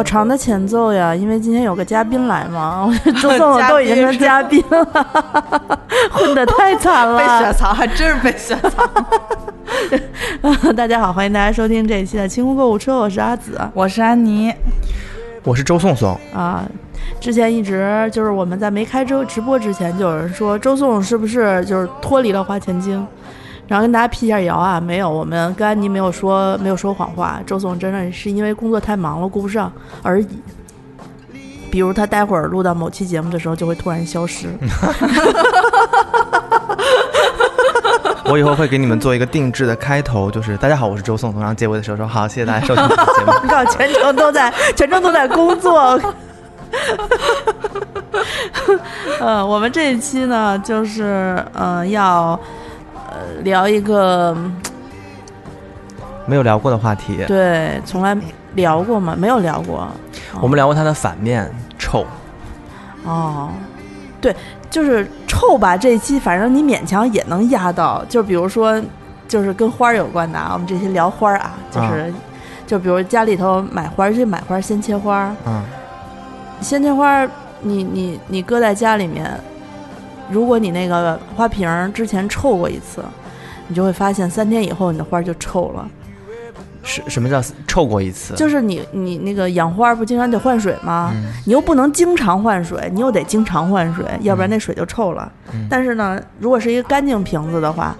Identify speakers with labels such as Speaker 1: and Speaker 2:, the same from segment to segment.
Speaker 1: 好长的前奏呀，因为今天有个嘉宾来嘛，周颂都已经成嘉宾了，混的太惨了，
Speaker 2: 被雪藏还真是被雪藏。
Speaker 1: 大家好，欢迎大家收听这一期的清空购物车，我是阿紫，
Speaker 2: 我是安妮，
Speaker 3: 我是周颂颂
Speaker 1: 啊。之前一直就是我们在没开直直播之前，就有人说周颂是不是就是脱离了花钱精。然后跟大家辟一下谣啊，没有，我们跟安妮没有说没有说谎话。周总真的是因为工作太忙了，顾不上而已。比如他待会儿录到某期节目的时候，就会突然消失。
Speaker 3: 我以后会给你们做一个定制的开头，就是大家好，我是周颂，然后结尾的时候说好，谢谢大家收听节目。
Speaker 1: 靠，全程都在，全程都在工作。呃，我们这一期呢，就是嗯要。聊一个
Speaker 3: 没有聊过的话题，
Speaker 1: 对，从来聊过吗？没有聊过。
Speaker 3: 我们聊过它的反面，臭。
Speaker 1: 哦，对，就是臭吧。这一期反正你勉强也能压到，就比如说，就是跟花儿有关的啊。我们这些聊花儿啊，就是，就比如家里头买花，去买花先切花。嗯。先切花，你你你搁在家里面，如果你那个花瓶之前臭过一次。你就会发现，三天以后你的花就臭了。
Speaker 3: 是什么叫臭过一次？
Speaker 1: 就是你你那个养花不经常得换水吗？你又不能经常换水，你又得经常换水，要不然那水就臭了。但是呢，如果是一个干净瓶子的话，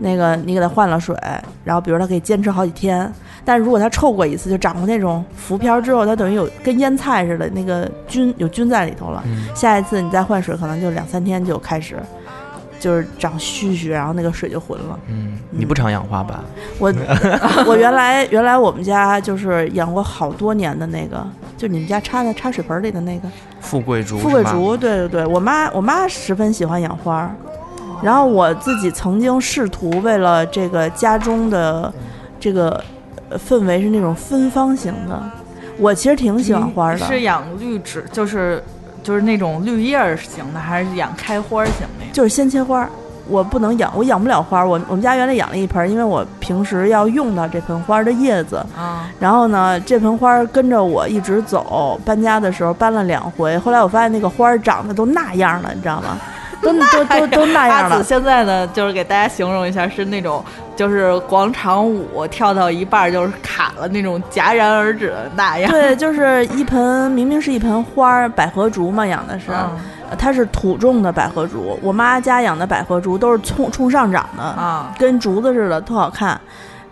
Speaker 1: 那个你给它换了水，然后比如它可以坚持好几天。但如果它臭过一次，就长过那种浮漂之后，它等于有跟腌菜似的，那个菌有菌在里头了。下一次你再换水，可能就两三天就开始。就是长须须，然后那个水就浑了。
Speaker 3: 嗯，你不常养花吧？
Speaker 1: 我 我原来原来我们家就是养过好多年的那个，就你们家插在插水盆里的那个
Speaker 3: 富贵竹。
Speaker 1: 富贵竹，对对对，我妈我妈十分喜欢养花，然后我自己曾经试图为了这个家中的这个氛围是那种芬芳型的，我其实挺喜欢花的。
Speaker 2: 是养绿植，就是。就是那种绿叶型的，还是养开花型的？
Speaker 1: 就是先切花，我不能养，我养不了花。我我们家原来养了一盆，因为我平时要用到这盆花的叶子。啊。然后呢，这盆花跟着我一直走，搬家的时候搬了两回。后来我发现那个花长得都那样了，你知道吗？都 都都都那样了。
Speaker 2: 现在呢，就是给大家形容一下，是那种就是广场舞跳到一半就是卡了那种戛然而止的那样。
Speaker 1: 对，就是一盆明明是一盆花，百合竹嘛，养的是，它是土种的百合竹。我妈家养的百合竹都是冲冲上长的啊，跟竹子似的，特好看。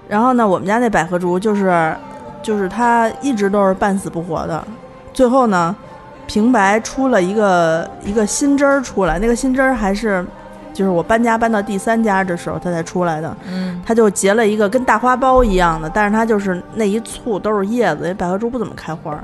Speaker 1: 然后呢，我们家那百合竹就是，就是它一直都是半死不活的。最后呢。平白出了一个一个新枝儿出来，那个新枝儿还是，就是我搬家搬到第三家的时候，它才出来的。嗯，它就结了一个跟大花苞一样的，但是它就是那一簇都是叶子，因为百合株不怎么开花，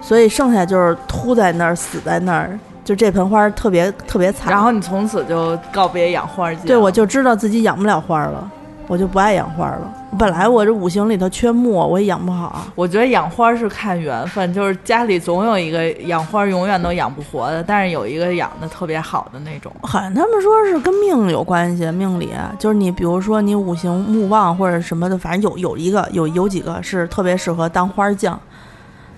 Speaker 1: 所以剩下就是秃在那儿，死在那儿。就这盆花特别特别惨。
Speaker 2: 然后你从此就告别养花界。
Speaker 1: 对，我就知道自己养不了花了。我就不爱养花了。本来我这五行里头缺木，我也养不好。
Speaker 2: 我觉得养花是看缘分，就是家里总有一个养花永远都养不活的，但是有一个养的特别好的那种。
Speaker 1: 好像他们说是跟命有关系，命里就是你，比如说你五行木旺或者什么的，反正有有一个有有几个是特别适合当花匠。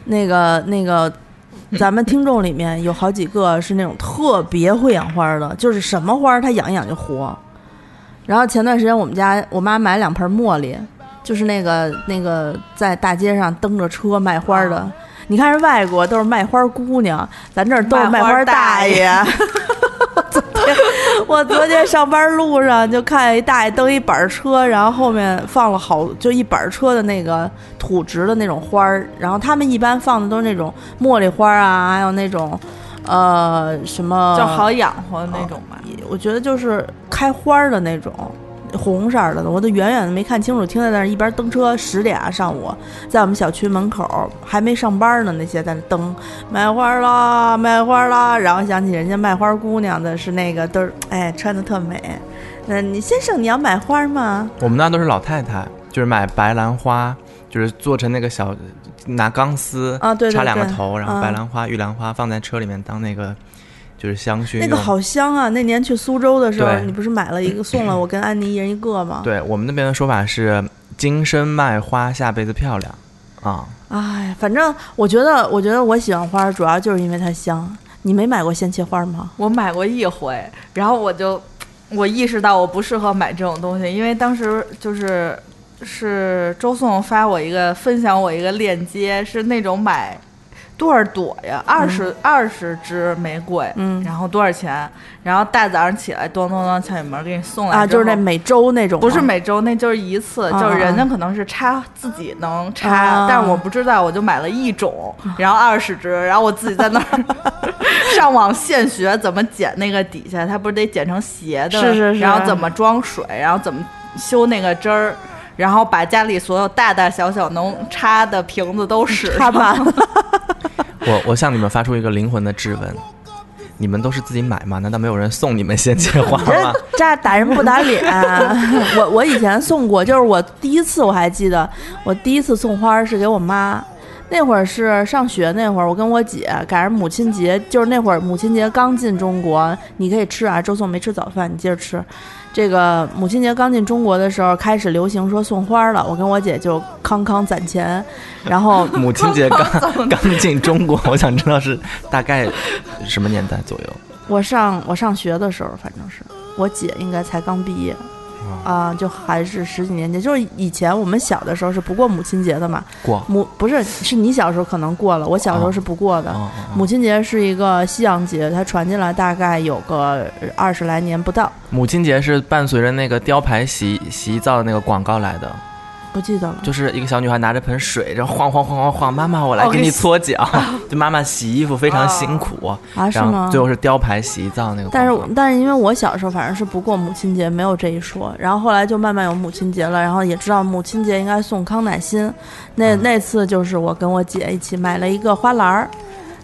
Speaker 1: 那个那个，咱们听众里面有好几个是那种特别会养花的，就是什么花他养一养就活。然后前段时间我们家我妈买两盆茉莉，就是那个那个在大街上蹬着车卖花的。你看，人外国都是卖花姑娘，咱这儿都是卖
Speaker 2: 花
Speaker 1: 大爷。昨天我昨天上班路上就看一大爷蹬一板车，然后后面放了好就一板车的那个土植的那种花儿。然后他们一般放的都是那种茉莉花啊，还有那种。呃，什么
Speaker 2: 就好养活的那种吧？
Speaker 1: 我觉得就是开花的那种，红色的。我都远远的没看清楚，听在那儿一边蹬车，十点啊上午，在我们小区门口还没上班呢，那些在那蹬卖花啦，卖花啦。然后想起人家卖花姑娘的是那个，都 是哎穿的特美。那，你先生你要买花吗？
Speaker 3: 我们那都是老太太，就是买白兰花，就是做成那个小。拿钢丝
Speaker 1: 啊，对，
Speaker 3: 插两个头，然后白兰花、玉兰花放在车里面当那个就是香薰。
Speaker 1: 那个好香啊！那年去苏州的时候，你不是买了一个送了我跟安妮一人一个吗？
Speaker 3: 对我们那边的说法是“今生卖花，下辈子漂亮”。啊。
Speaker 1: 哎，反正我觉得，我觉得我喜欢花，主要就是因为它香。你没买过鲜切花吗？
Speaker 2: 我买过一回，然后我就我意识到我不适合买这种东西，因为当时就是是周颂发我一个分享我一个链接，是那种买。多少朵呀？二十二十支玫瑰，嗯，然后多少钱？然后大早上起来，咚咚咚敲你门，给你送来
Speaker 1: 啊，就是那每周那种，
Speaker 2: 不是每周，那就是一次，就是人家可能是插自己能插，但是我不知道，我就买了一种，然后二十支，然后我自己在那儿 上网现学怎么剪那个底下，它不是得剪成斜的，
Speaker 1: 是是是，
Speaker 2: 然后怎么装水，然后怎么修那个汁儿，然后把家里所有大大小小能插的瓶子都使
Speaker 1: 插满。
Speaker 3: 我我向你们发出一个灵魂的质问：你们都是自己买吗？难道没有人送你们鲜切花吗？
Speaker 1: 这打人不打脸！我我以前送过，就是我第一次我还记得，我第一次送花是给我妈，那会儿是上学那会儿，我跟我姐赶上母亲节，就是那会儿母亲节刚进中国，你可以吃啊，周颂没吃早饭，你接着吃。这个母亲节刚进中国的时候，开始流行说送花了。我跟我姐就康康攒钱，然后
Speaker 3: 母亲节刚刚进中国，我想知道是大概什么年代左右。
Speaker 1: 我上我上学的时候，反正是我姐应该才刚毕业。啊，就还是十几年前，就是以前我们小的时候是不过母亲节的嘛。
Speaker 3: 过
Speaker 1: 母不是，是你小时候可能过了，我小时候是不过的。母亲节是一个西洋节，它传进来大概有个二十来年不到。
Speaker 3: 母亲节是伴随着那个雕牌洗洗澡的那个广告来的。
Speaker 1: 不记得了，
Speaker 3: 就是一个小女孩拿着盆水，然后晃晃晃晃晃，妈妈我来给你搓脚，就妈妈洗衣服非常辛苦
Speaker 1: 啊，是吗？
Speaker 3: 最后是雕牌洗衣皂那个。
Speaker 1: 但是但是因为我小时候反正是不过母亲节，没有这一说，然后后来就慢慢有母亲节了，然后也知道母亲节应该送康乃馨，那那次就是我跟我姐一起买了一个花篮儿。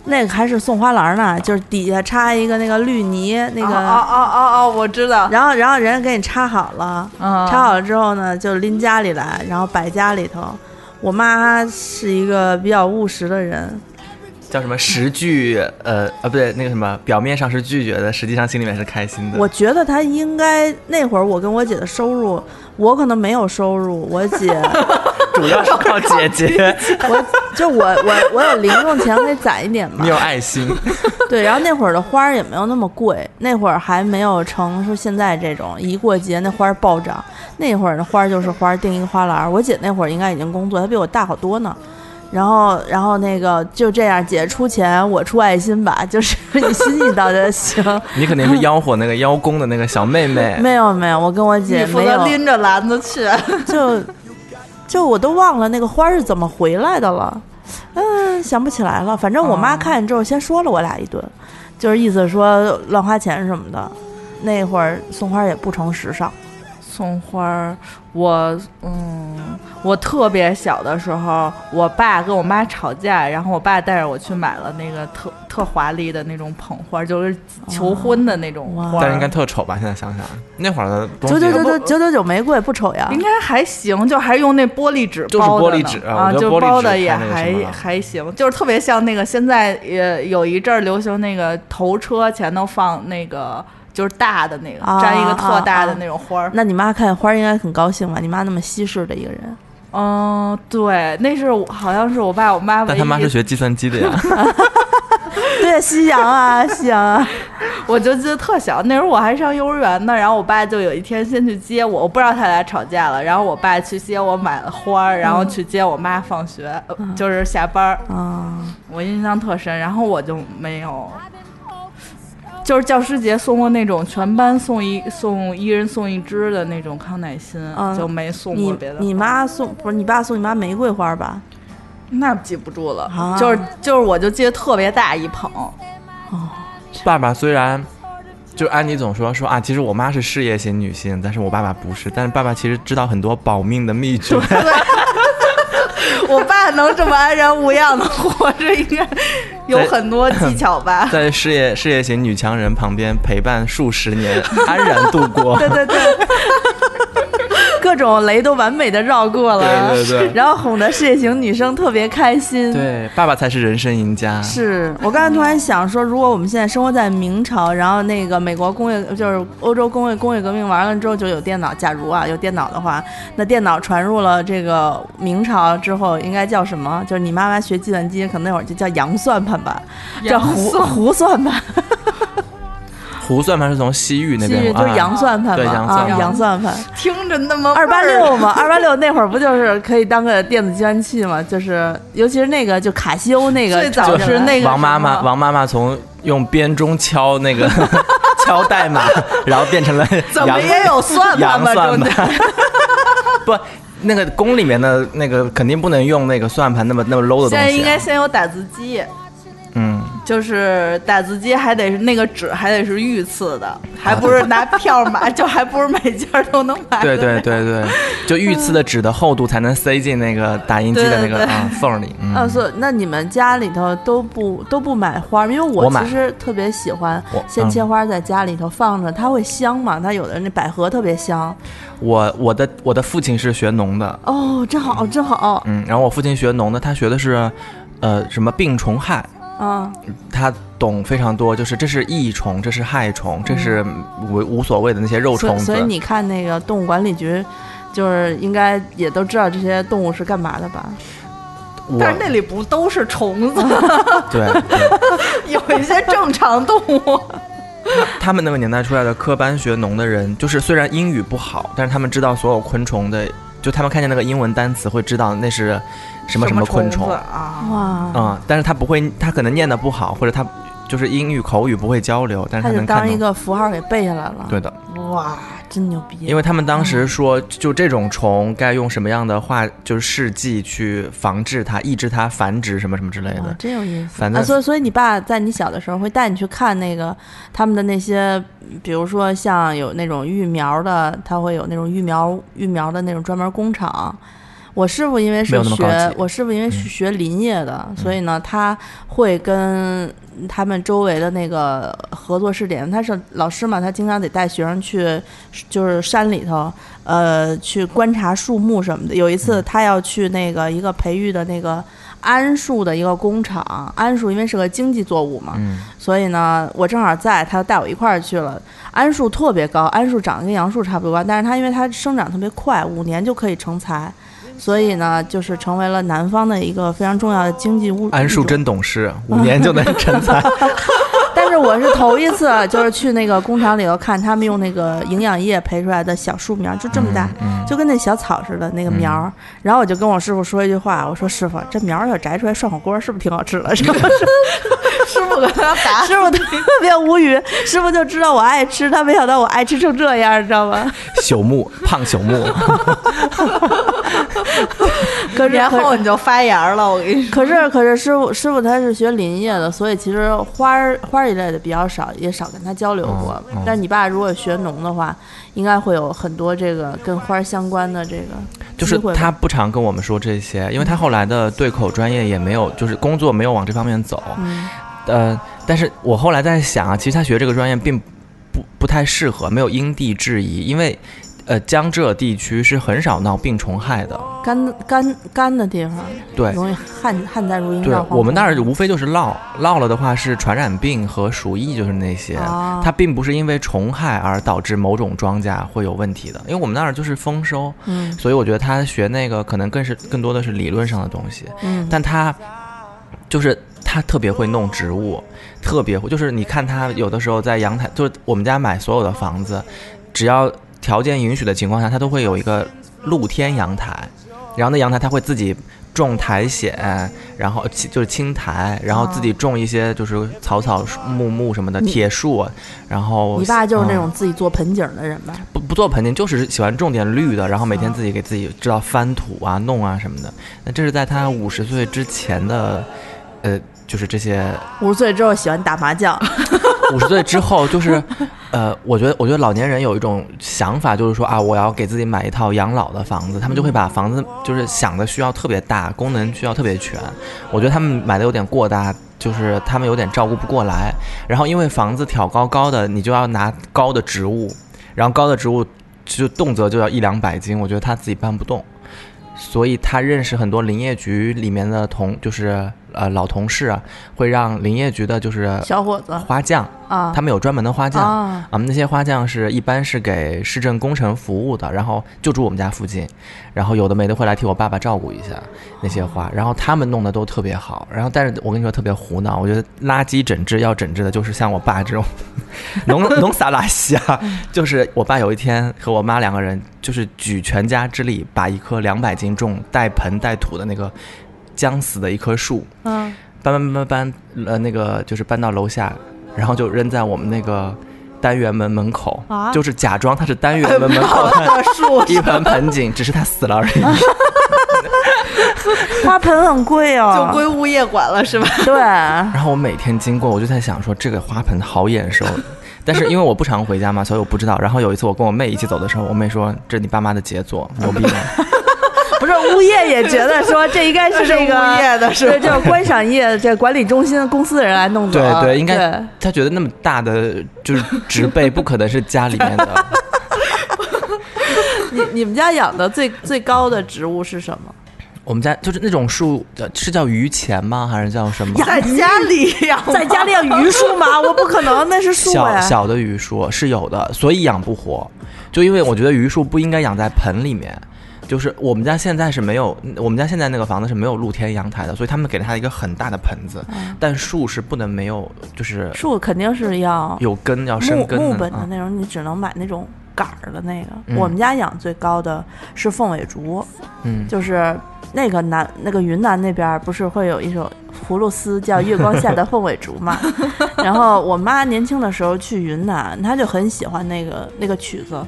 Speaker 1: 那个还是送花篮呢，就是底下插一个那个绿泥，那个
Speaker 2: 哦哦哦哦，我知道。
Speaker 1: 然后然后人家给你插好了，插好了之后呢，就拎家里来，然后摆家里头。我妈是一个比较务实的人，
Speaker 3: 叫什么十拒呃呃不对，那个什么表面上是拒绝的，实际上心里面是开心的。
Speaker 1: 我觉得她应该那会儿我跟我姐的收入。我可能没有收入，我姐
Speaker 3: 主要是靠姐姐。
Speaker 1: 我就我我我有零用钱可以攒一点嘛。
Speaker 3: 你有爱心。
Speaker 1: 对，然后那会儿的花儿也没有那么贵，那会儿还没有成说现在这种一过节那花儿暴涨。那会儿的花儿就是花儿，订一个花篮。我姐那会儿应该已经工作，她比我大好多呢。然后，然后那个就这样，姐出钱，我出爱心吧，就是 你心意到就行。
Speaker 3: 你肯定是吆喝那个邀功的那个小妹妹。
Speaker 1: 没有没有，我跟我姐没有
Speaker 2: 拎着篮子去。
Speaker 1: 就就我都忘了那个花是怎么回来的了，嗯，想不起来了。反正我妈看见之后先说了我俩一顿，就是意思说乱花钱什么的。那会儿送花也不成时尚。
Speaker 2: 送花儿，我嗯，我特别小的时候，我爸跟我妈吵架，然后我爸带着我去买了那个特特华丽的那种捧花，就是求婚的那种花。
Speaker 3: 但是应该特丑吧？现在想想，那会儿的
Speaker 1: 九九九九九九九玫瑰不丑呀？
Speaker 2: 应该还行，就还用那玻璃纸包
Speaker 3: 的。玻璃纸
Speaker 2: 啊，就包的也还还行，就是特别像那个现在也有一阵儿流行那个头车前头放那个。就是大的那个，粘一个特大的那种花儿。
Speaker 1: 那你妈看见花儿应该很高兴吧？你妈那么西式的一个人。
Speaker 2: 嗯，对，那是好像是我爸我妈。
Speaker 3: 但他妈是学计算机的呀。
Speaker 1: 对，西洋啊，西洋啊。
Speaker 2: 我就记得特小，那时候我还上幼儿园呢。然后我爸就有一天先去接我，我不知道他俩吵架了。然后我爸去接我买了花儿，然后去接我妈放学，就是下班儿。啊，我印象特深。然后我就没有。就是教师节送过那种全班送一送一人送一支的那种康乃馨，就没送过别的。
Speaker 1: 你妈送不是你爸送你妈玫瑰花吧？
Speaker 2: 那记不住了，就是就是我就记得特别大一捧。
Speaker 1: 哦，
Speaker 3: 爸爸虽然就安妮总说说啊，其实我妈是事业型女性，但是我爸爸不是。但是爸爸其实知道很多保命的秘诀。
Speaker 2: 我爸能这么安然无恙的活着，应该有很多技巧吧？
Speaker 3: 在事业事业型女强人旁边陪伴数十年，安然度过。
Speaker 1: 对 对对，各种雷都完美的绕过
Speaker 3: 了，对对对，
Speaker 1: 然后哄得事业型女生特别开心。
Speaker 3: 对，爸爸才是人生赢家。
Speaker 1: 是我刚才突然想说，如果我们现在生活在明朝，然后那个美国工业就是欧洲工业工业革命完了之后就有电脑，假如啊有电脑的话，那电脑传入了这个明朝之后，应该叫什么？就是你妈妈学计算机，可能那会儿就叫洋算盘吧，叫胡胡算盘。
Speaker 3: 胡算盘是从西域那边，
Speaker 1: 就是洋算盘
Speaker 3: 嘛，
Speaker 1: 啊，洋算盘，
Speaker 2: 听着那么
Speaker 1: 二八六嘛，二八六那会儿不就是可以当个电子计算器嘛？就是尤其是那个就卡西欧那个，
Speaker 2: 最早是那个
Speaker 3: 王妈妈，王妈妈从用编钟敲那个敲代码，然后变成了
Speaker 2: 怎么也有算盘吧？
Speaker 3: 中间不，那个宫里面的那个肯定不能用那个算盘那么那么 low 的东西，现
Speaker 2: 在应该先有打字机。
Speaker 3: 嗯，
Speaker 2: 就是打字机还得是那个纸还得是御赐的，还不是拿票买，就还不是每家都能买。
Speaker 3: 对对对对，就御赐的纸的厚度才能塞进那个打印机的那个啊缝里。
Speaker 1: 啊，所以那你们家里头都不都不买花，因为我其实特别喜欢鲜切花在家里头放着，它会香嘛，它有的那百合特别香。
Speaker 3: 我我的我的父亲是学农的
Speaker 1: 哦，真好真好。
Speaker 3: 嗯，然后我父亲学农的，他学的是呃什么病虫害。
Speaker 1: 嗯，
Speaker 3: 他懂非常多，就是这是益虫，这是害虫，这是无无所谓的那些肉虫子。
Speaker 1: 所以你看那个动物管理局，就是应该也都知道这些动物是干嘛的吧？
Speaker 2: 但是那里不都是虫子？
Speaker 3: 对，
Speaker 2: 有一些正常动物。
Speaker 3: 他们那个年代出来的科班学农的人，就是虽然英语不好，但是他们知道所有昆虫的，就他们看见那个英文单词会知道那是。什么什么昆虫
Speaker 2: 啊？
Speaker 1: 哇！
Speaker 3: 嗯，但是他不会，他可能念的不好，或者他就是英语口语不会交流，但是他能
Speaker 1: 当一个符号给背下来了。
Speaker 3: 对的。
Speaker 1: 哇，真牛逼！
Speaker 3: 因为他们当时说，就这种虫该用什么样的话，就是试剂去防治它、抑制它繁殖什么什么之类的。
Speaker 1: 真有意思。
Speaker 3: 反正
Speaker 1: 所以，所以你爸在你小的时候会带你去看那个他们的那些，比如说像有那种育苗的，他会有那种育苗育苗的那种专门工厂。我师傅因为是学，我师傅因为是学林业的，所以呢，他会跟他们周围的那个合作试点。他是老师嘛，他经常得带学生去，就是山里头，呃，去观察树木什么的。有一次，他要去那个一个培育的那个桉树的一个工厂，桉树因为是个经济作物嘛，所以呢，我正好在，他带我一块儿去了。桉树特别高，桉树长得跟杨树差不多高，但是它因为它生长特别快，五年就可以成材。所以呢，就是成为了南方的一个非常重要的经济物。
Speaker 3: 安树真懂事，五年就能成材。
Speaker 1: 但是我是头一次，就是去那个工厂里头看他们用那个营养液培出来的小树苗，就这么大，就跟那小草似的那个苗。然后我就跟我师傅说一句话，我说师傅，这苗要摘出来涮火锅，是不是挺好吃的？是不是？
Speaker 2: 师傅跟他打，
Speaker 1: 师傅特别无语。师傅就知道我爱吃，他没想到我爱吃成这样，你知道吗？
Speaker 3: 朽木，胖朽木。
Speaker 1: 可
Speaker 2: 年后你就发芽了，我跟你说。
Speaker 1: 可是可是师傅师傅他是学林业的，所以其实花儿花儿一类的比较少，也少跟他交流过。但你爸如果学农的话，应该会有很多这个跟花儿相关的这个。
Speaker 3: 就是他不常跟我们说这些，因为他后来的对口专业也没有，就是工作没有往这方面走。
Speaker 1: 嗯。
Speaker 3: 呃，但是我后来在想啊，其实他学这个专业并不不太适合，没有因地制宜，因为。呃，江浙地区是很少闹病虫害的，
Speaker 1: 干干干的地方，
Speaker 3: 对，
Speaker 1: 容易旱旱灾如阴。
Speaker 3: 对，我们那儿无非就是涝，涝了的话是传染病和鼠疫，就是那些，它并不是因为虫害而导致某种庄稼会有问题的，因为我们那儿就是丰收，
Speaker 1: 嗯，
Speaker 3: 所以我觉得他学那个可能更是更多的是理论上的东西，
Speaker 1: 嗯，
Speaker 3: 但他就是他特别会弄植物，特别会，就是你看他有的时候在阳台，就是我们家买所有的房子，只要。条件允许的情况下，它都会有一个露天阳台，然后那阳台它会自己种苔藓，然后就是青苔，然后自己种一些就是草草木木什么的铁树，然后
Speaker 1: 你爸就是那种自己做盆景的人吧？
Speaker 3: 不不做盆景，就是喜欢种点绿的，然后每天自己给自己知道翻土啊、弄啊什么的。那这是在他五十岁之前的，呃，就是这些。
Speaker 1: 五十岁之后喜欢打麻将。
Speaker 3: 五十岁之后，就是，呃，我觉得，我觉得老年人有一种想法，就是说啊，我要给自己买一套养老的房子，他们就会把房子就是想的需要特别大，功能需要特别全。我觉得他们买的有点过大，就是他们有点照顾不过来。然后因为房子挑高高的，你就要拿高的植物，然后高的植物就动辄就要一两百斤，我觉得他自己搬不动，所以他认识很多林业局里面的同，就是呃老同事啊，会让林业局的就是
Speaker 1: 小伙子
Speaker 3: 花匠。啊，他们有专门的花匠啊，啊，那些花匠是一般是给市政工程服务的，然后就住我们家附近，然后有的没的会来替我爸爸照顾一下那些花，然后他们弄得都特别好，然后但是我跟你说特别胡闹，我觉得垃圾整治要整治的就是像我爸这种，农农撒拉西啊，就是我爸有一天和我妈两个人就是举全家之力把一棵两百斤重带盆带土的那个将死的一棵树，嗯，搬搬搬搬搬，呃，那个就是搬到楼下。然后就扔在我们那个单元门门口，就是假装它是单元门门口的树，一盆盆景，只是它死了而已。
Speaker 1: 花盆很贵哦，
Speaker 2: 就归物业管了是吧？
Speaker 1: 对。
Speaker 3: 然后我每天经过，我就在想说，这个花盆好眼熟，但是因为我不常回家嘛，所以我不知道。然后有一次我跟我妹一起走的时候，我妹说：“这是你爸妈的杰作，牛逼。”
Speaker 1: 不是物业也觉得说这应该是这个
Speaker 2: 物业的，是
Speaker 1: 就是观赏业这管理中心的公司的人来弄的。
Speaker 3: 对对，应该他觉得那么大的就是植被不可能是家里面的。
Speaker 1: 你你们家养的最最高的植物是什么？
Speaker 3: 我们家就是那种树，是叫榆钱吗？还是叫什么？
Speaker 1: 在家里养，在家里养榆树吗？我不可能，那是树
Speaker 3: 小小的榆树是有的，所以养不活。就因为我觉得榆树不应该养在盆里面。就是我们家现在是没有，我们家现在那个房子是没有露天阳台的，所以他们给了他一个很大的盆子，但树是不能没有，就是
Speaker 1: 树肯定是要
Speaker 3: 有根要生根
Speaker 1: 木本的那种，你只能买那种杆儿的那个。我们家养最高的是凤尾竹，嗯，就是那个南那个云南那边不是会有一首葫芦丝叫《月光下的凤尾竹》嘛？然后我妈年轻的时候去云南，她就很喜欢那个那个曲子。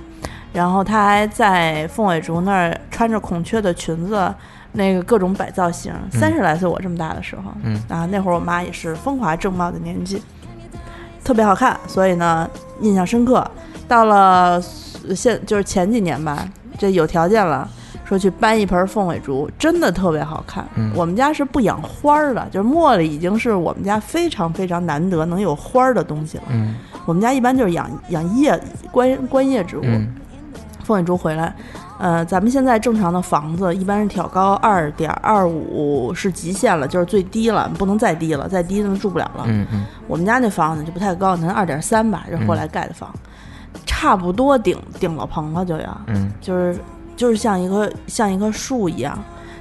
Speaker 1: 然后他还在凤尾竹那儿穿着孔雀的裙子，那个各种摆造型。三十来岁，我这么大的时候，啊，那会儿我妈也是风华正茂的年纪，特别好看，所以呢印象深刻。到了现就是前几年吧，这有条件了，说去搬一盆凤尾竹，真的特别好看。我们家是不养花儿的，就是茉莉已经是我们家非常非常难得能有花儿的东西了。我们家一般就是养养叶观观叶植物。凤尾竹回来，呃，咱们现在正常的房子一般是挑高二点二五是极限了，就是最低了，不能再低了，再低就住不了了。嗯嗯，我们家那房子就不太高，能二点三吧，这后来盖的房，差不多顶顶了棚了就要，嗯，就是就是像一棵像一棵树一样。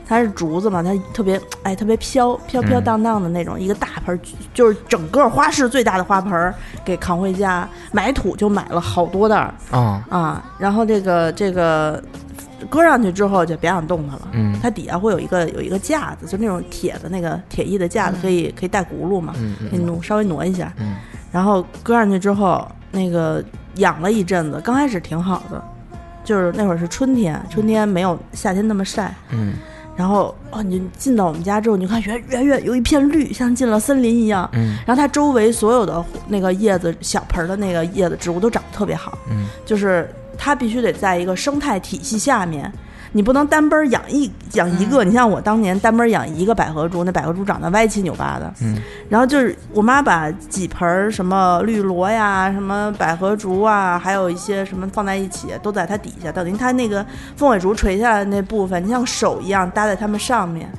Speaker 1: 它是竹子嘛，它特别哎，特别飘飘飘荡荡的那种，一个大盆，就是整个花市最大的花盆，给扛回家。买土就买了好多袋儿啊啊，然后这个这个搁上去之后就别想动它了。嗯，它底下会有一个有一个架子，就那种铁的那个铁艺的架子，可以可以带轱辘嘛，可以挪稍微挪一下。嗯，然后搁上去之后，那个养了一阵子，刚开始挺好的，就是那会儿是春天，春天没有夏天那么晒。嗯。然后哦，你进到我们家之后，你看远远远有一片绿，像进了森林一样。嗯。然后它周围所有的那个叶子、小盆的那个叶子、植物都长得特别好。嗯。就是它必须得在一个生态体系下面。你不能单奔养一养一个，你像我当年单奔养一个百合株，那百合株长得歪七扭八的。嗯。然后就是我妈把几盆什么绿萝呀、什么百合竹啊，还有一些什么放在一起，都在它底下。等于它那个凤尾竹垂下来那部分，你像手一样搭在它们上面，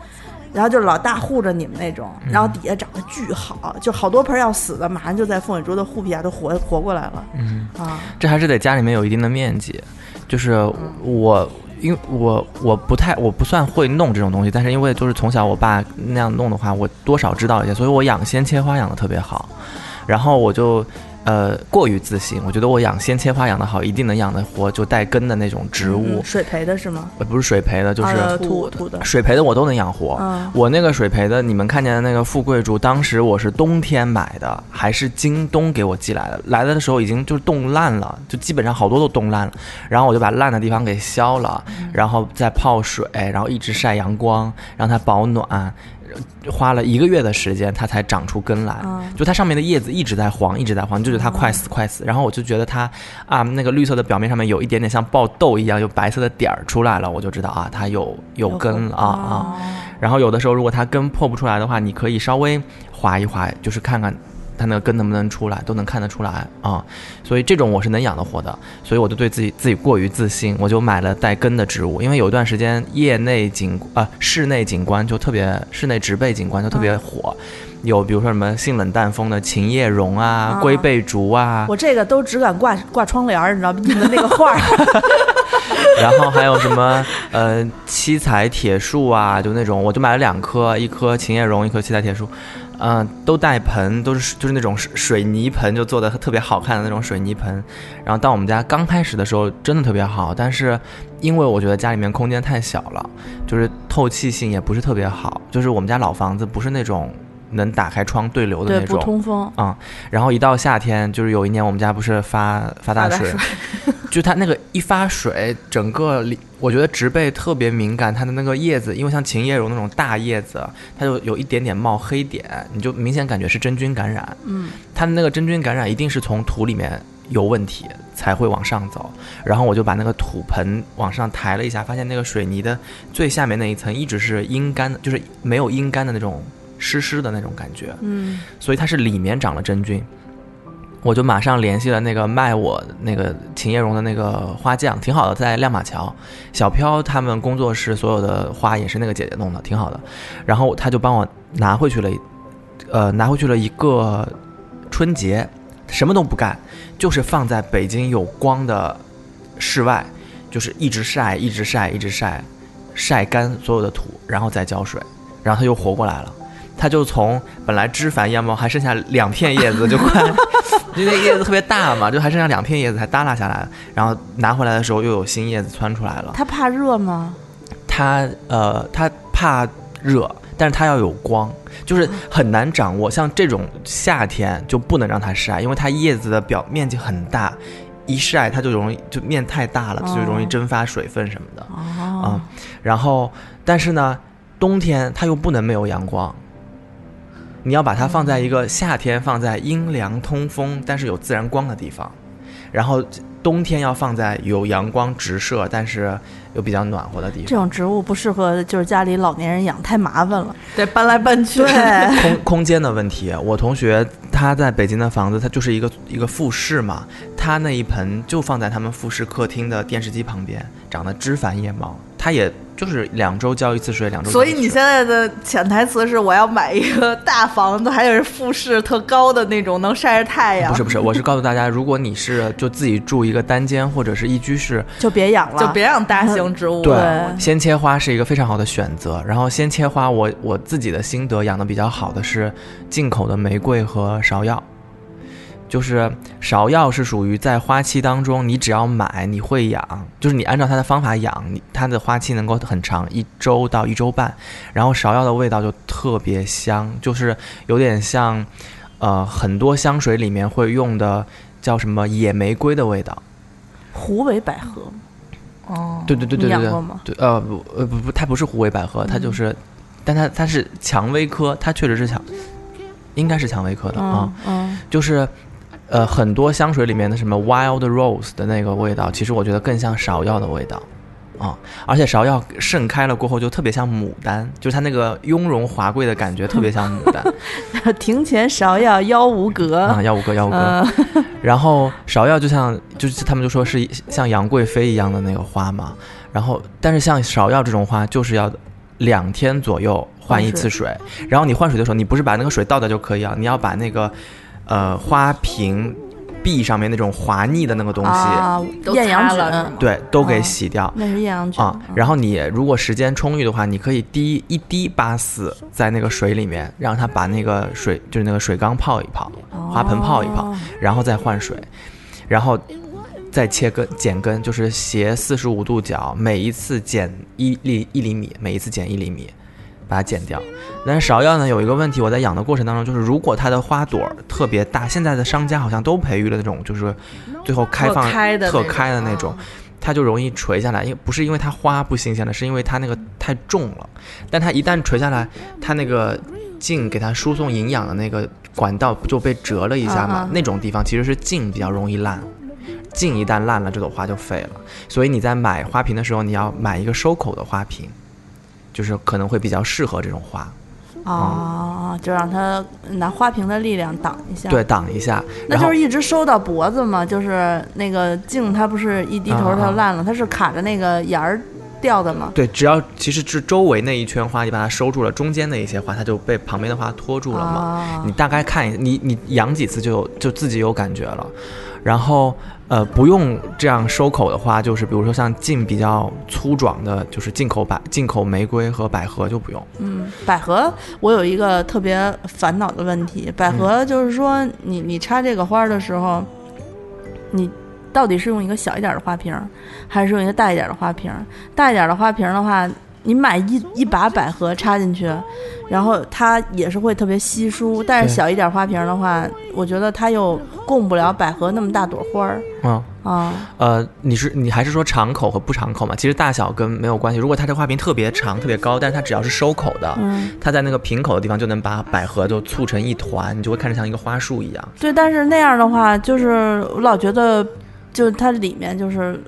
Speaker 1: 然后就老大护着你们那种。然后底下长得巨好，就好多盆要死的，马上就在凤尾竹的护皮下都活活过来了。嗯啊，
Speaker 3: 这还是得家里面有一定的面积，就是我。因为我我不太我不算会弄这种东西，但是因为就是从小我爸那样弄的话，我多少知道一些，所以我养鲜切花养的特别好，然后我就。呃，过于自信，我觉得我养鲜切花养得好，一定能养得活就带根的那种植物。
Speaker 1: 水培的是吗？
Speaker 3: 呃，不是水培的，就是
Speaker 1: 土土的。
Speaker 3: 水培的我都能养活。我那个水培的，你们看见的那个富贵竹，当时我是冬天买的，还是京东给我寄来的。来了的时候已经就是冻烂了，就基本上好多都冻烂了。然后我就把烂的地方给削了，然后再泡水，然后一直晒阳光，让它保暖。花了一个月的时间，它才长出根来。就它上面的叶子一直在黄，一直在黄，就是它快死快死。然后我就觉得它啊，那个绿色的表面上面有一点点像爆豆一样，有白色的点儿出来了，我就知道啊，它有有根了啊啊。然后有的时候如果它根破不出来的话，你可以稍微划一划，就是看看它那个根能不能出来，都能看得出来啊。所以这种我是能养得活的，所以我就对自己自己过于自信，我就买了带根的植物。因为有一段时间业内景啊室内景观就特别，室内植被景观就特别火，有比如说什么性冷淡风的琴叶榕啊、龟背竹啊，
Speaker 1: 我这个都只敢挂挂窗帘儿，你知道吗？你的那个画儿。
Speaker 3: 然后还有什么呃七彩铁树啊，就那种，我就买了两棵，一棵琴叶榕，一棵七彩铁树，嗯，都带盆，都是就是那种水泥盆，就做的特别好看的那种水泥盆。然后到我们家刚开始的时候，真的特别好，但是因为我觉得家里面空间太小了，就是透气性也不是特别好，就是我们家老房子不是那种。能打开窗对流的那种，
Speaker 1: 不通风
Speaker 3: 啊。然后一到夏天，就是有一年我们家不是发发大水，就它那个一发水，整个里我觉得植被特别敏感，它的那个叶子，因为像琴叶榕那种大叶子，它就有一点点冒黑点，你就明显感觉是真菌感染。
Speaker 1: 嗯，
Speaker 3: 它的那个真菌感染一定是从土里面有问题才会往上走。然后我就把那个土盆往上抬了一下，发现那个水泥的最下面那一层一直是阴干的，就是没有阴干的那种。湿湿的那种感觉，
Speaker 1: 嗯，
Speaker 3: 所以它是里面长了真菌，我就马上联系了那个卖我那个秦叶榕的那个花匠，挺好的，在亮马桥，小飘他们工作室所有的花也是那个姐姐弄的，挺好的，然后他就帮我拿回去了，呃，拿回去了一个春节，什么都不干，就是放在北京有光的室外，就是一直晒，一直晒，一直晒，晒干所有的土，然后再浇水，然后它又活过来了。它就从本来枝繁叶茂，还剩下两片叶子，就快，因为叶子特别大嘛，就还剩下两片叶子才耷拉下来，然后拿回来的时候又有新叶子窜出来了。
Speaker 1: 它怕热吗？
Speaker 3: 它呃，它怕热，但是它要有光，就是很难掌握。像这种夏天就不能让它晒，因为它叶子的表面积很大，一晒它就容易就面太大了，就容易蒸发水分什么的。
Speaker 1: 哦，
Speaker 3: 然后但是呢，冬天它又不能没有阳光。你要把它放在一个夏天放在阴凉通风但是有自然光的地方，然后冬天要放在有阳光直射但是又比较暖和的地方。
Speaker 1: 这种植物不适合就是家里老年人养，太麻烦了，
Speaker 2: 得搬来搬去。
Speaker 1: 对，
Speaker 3: 空空间的问题。我同学他在北京的房子，他就是一个一个复式嘛，他那一盆就放在他们复式客厅的电视机旁边，长得枝繁叶茂，他也。就是两周浇一次水，两周。
Speaker 2: 所以你现在的潜台词是我要买一个大房子，还有是复式特高的那种，能晒着太阳。
Speaker 3: 不是不是，我是告诉大家，如果你是就自己住一个单间或者是一居室，
Speaker 1: 就别养了，
Speaker 2: 就别养大型植物。
Speaker 3: 对，鲜切花是一个非常好的选择。然后鲜切花，我我自己的心得养的比较好的是进口的玫瑰和芍药。就是芍药是属于在花期当中，你只要买你会养，就是你按照它的方法养，你它的花期能够很长，一周到一周半。然后芍药的味道就特别香，就是有点像，呃，很多香水里面会用的叫什么野玫瑰的味道。
Speaker 1: 虎尾百合。
Speaker 2: 哦。
Speaker 3: 对对对对对。对，呃不呃不不，它不是虎尾百合，它就是，但它它是蔷薇科，它确实是蔷，应该是蔷薇科的啊。
Speaker 1: 嗯。
Speaker 3: 就是。呃，很多香水里面的什么 wild rose 的那个味道，其实我觉得更像芍药的味道，啊，而且芍药盛开了过后就特别像牡丹，就是它那个雍容华贵的感觉特别像牡丹。
Speaker 1: 庭前芍药妖无格
Speaker 3: 啊，妖无格，妖无格。然后芍药就像，就是他们就说是像杨贵妃一样的那个花嘛。然后，但是像芍药这种花，就是要两天左右换一次水。然后你换水的时候，你不是把那个水倒掉就可以啊，你要把那个。呃，花瓶壁上面那种滑腻的那个东西，
Speaker 1: 厌氧菌，
Speaker 3: 对，都给洗掉。
Speaker 1: 那是艳阳菌
Speaker 3: 啊。然后你如果时间充裕的话，你可以滴一滴八四在那个水里面，让它把那个水就是那个水缸泡一泡，花盆泡一泡，然后再换水，然后再切根剪根，就是斜四十五度角，每一次剪一厘一厘米，每一次剪一厘米。把它剪掉，但是芍药呢有一个问题，我在养的过程当中，就是如果它的花朵特别大，现在的商家好像都培育了那种，就是最后开放特开的那种，它就容易垂下来，因为不是因为它花不新鲜了，是因为它那个太重了。但它一旦垂下来，它那个茎给它输送营养的那个管道不就被折了一下嘛？那种地方其实是茎比较容易烂，茎一旦烂了，这朵花就废了。所以你在买花瓶的时候，你要买一个收口的花瓶。就是可能会比较适合这种花，
Speaker 1: 啊，就让它拿花瓶的力量挡一下，
Speaker 3: 对，挡一下，
Speaker 1: 那就是一直收到脖子嘛，就是那个茎，它不是一低头它就烂了，它是卡着那个沿儿掉的嘛。
Speaker 3: 对，只要其实是周围那一圈花，你把它收住了，中间的一些花，它就被旁边的花拖住了嘛。你大概看一，你你养几次就就自己有感觉了，然后。呃，不用这样收口的话，就是比如说像茎比较粗壮的，就是进口百进口玫瑰和百合就不用。
Speaker 1: 嗯，百合我有一个特别烦恼的问题，百合就是说你你插这个花的时候，你到底是用一个小一点的花瓶，还是用一个大一点的花瓶？大一点的花瓶的话。你买一一把百合插进去，然后它也是会特别稀疏。但是小一点花瓶的话，我觉得它又供不了百合那么大朵花儿。
Speaker 3: 嗯啊呃，你是你还是说长口和不长口嘛？其实大小跟没有关系。如果它这花瓶特别长、特别高，但是它只要是收口的，它在那个瓶口的地方就能把百合就簇成一团，你就会看着像一个花束一样。
Speaker 1: 对，但是那样的话，就是我老觉得，就它里面就是。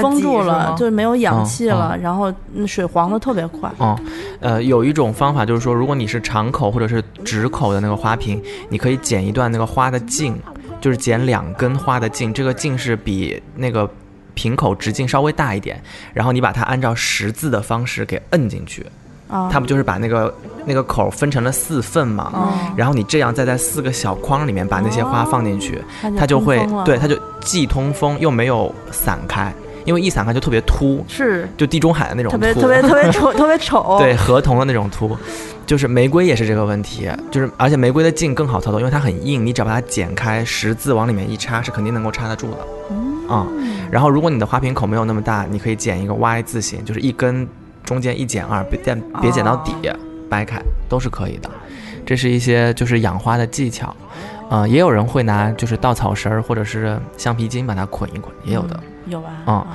Speaker 1: 封住了，就是没有氧气了，然后水黄的特别快。
Speaker 3: 哦，呃，有一种方法就是说，如果你是长口或者是直口的那个花瓶，你可以剪一段那个花的茎，就是剪两根花的茎，这个茎是比那个瓶口直径稍微大一点，然后你把它按照十字的方式给摁进去。它不就是把那个那个口分成了四份嘛？然后你这样再在四个小框里面把那些花放进去，它就会对，它就既通风又没有散开，因为一散开就特别秃，
Speaker 1: 是
Speaker 3: 就地中海的那种
Speaker 1: 特别特别特别丑特别丑，
Speaker 3: 对，合同的那种秃，就是玫瑰也是这个问题，就是而且玫瑰的茎更好操作，因为它很硬，你只要把它剪开，十字往里面一插是肯定能够插得住的。嗯，然后如果你的花瓶口没有那么大，你可以剪一个 Y 字形，就是一根。中间一剪二，别剪别剪到底，掰开都是可以的。这是一些就是养花的技巧，呃，也有人会拿就是稻草绳儿或者是橡皮筋把它捆一捆，也有的。
Speaker 1: 有吧？
Speaker 3: 嗯，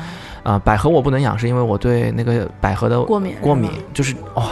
Speaker 3: 呃，百合我不能养，是因为我对那个百合的
Speaker 1: 过敏。
Speaker 3: 过敏就是哇，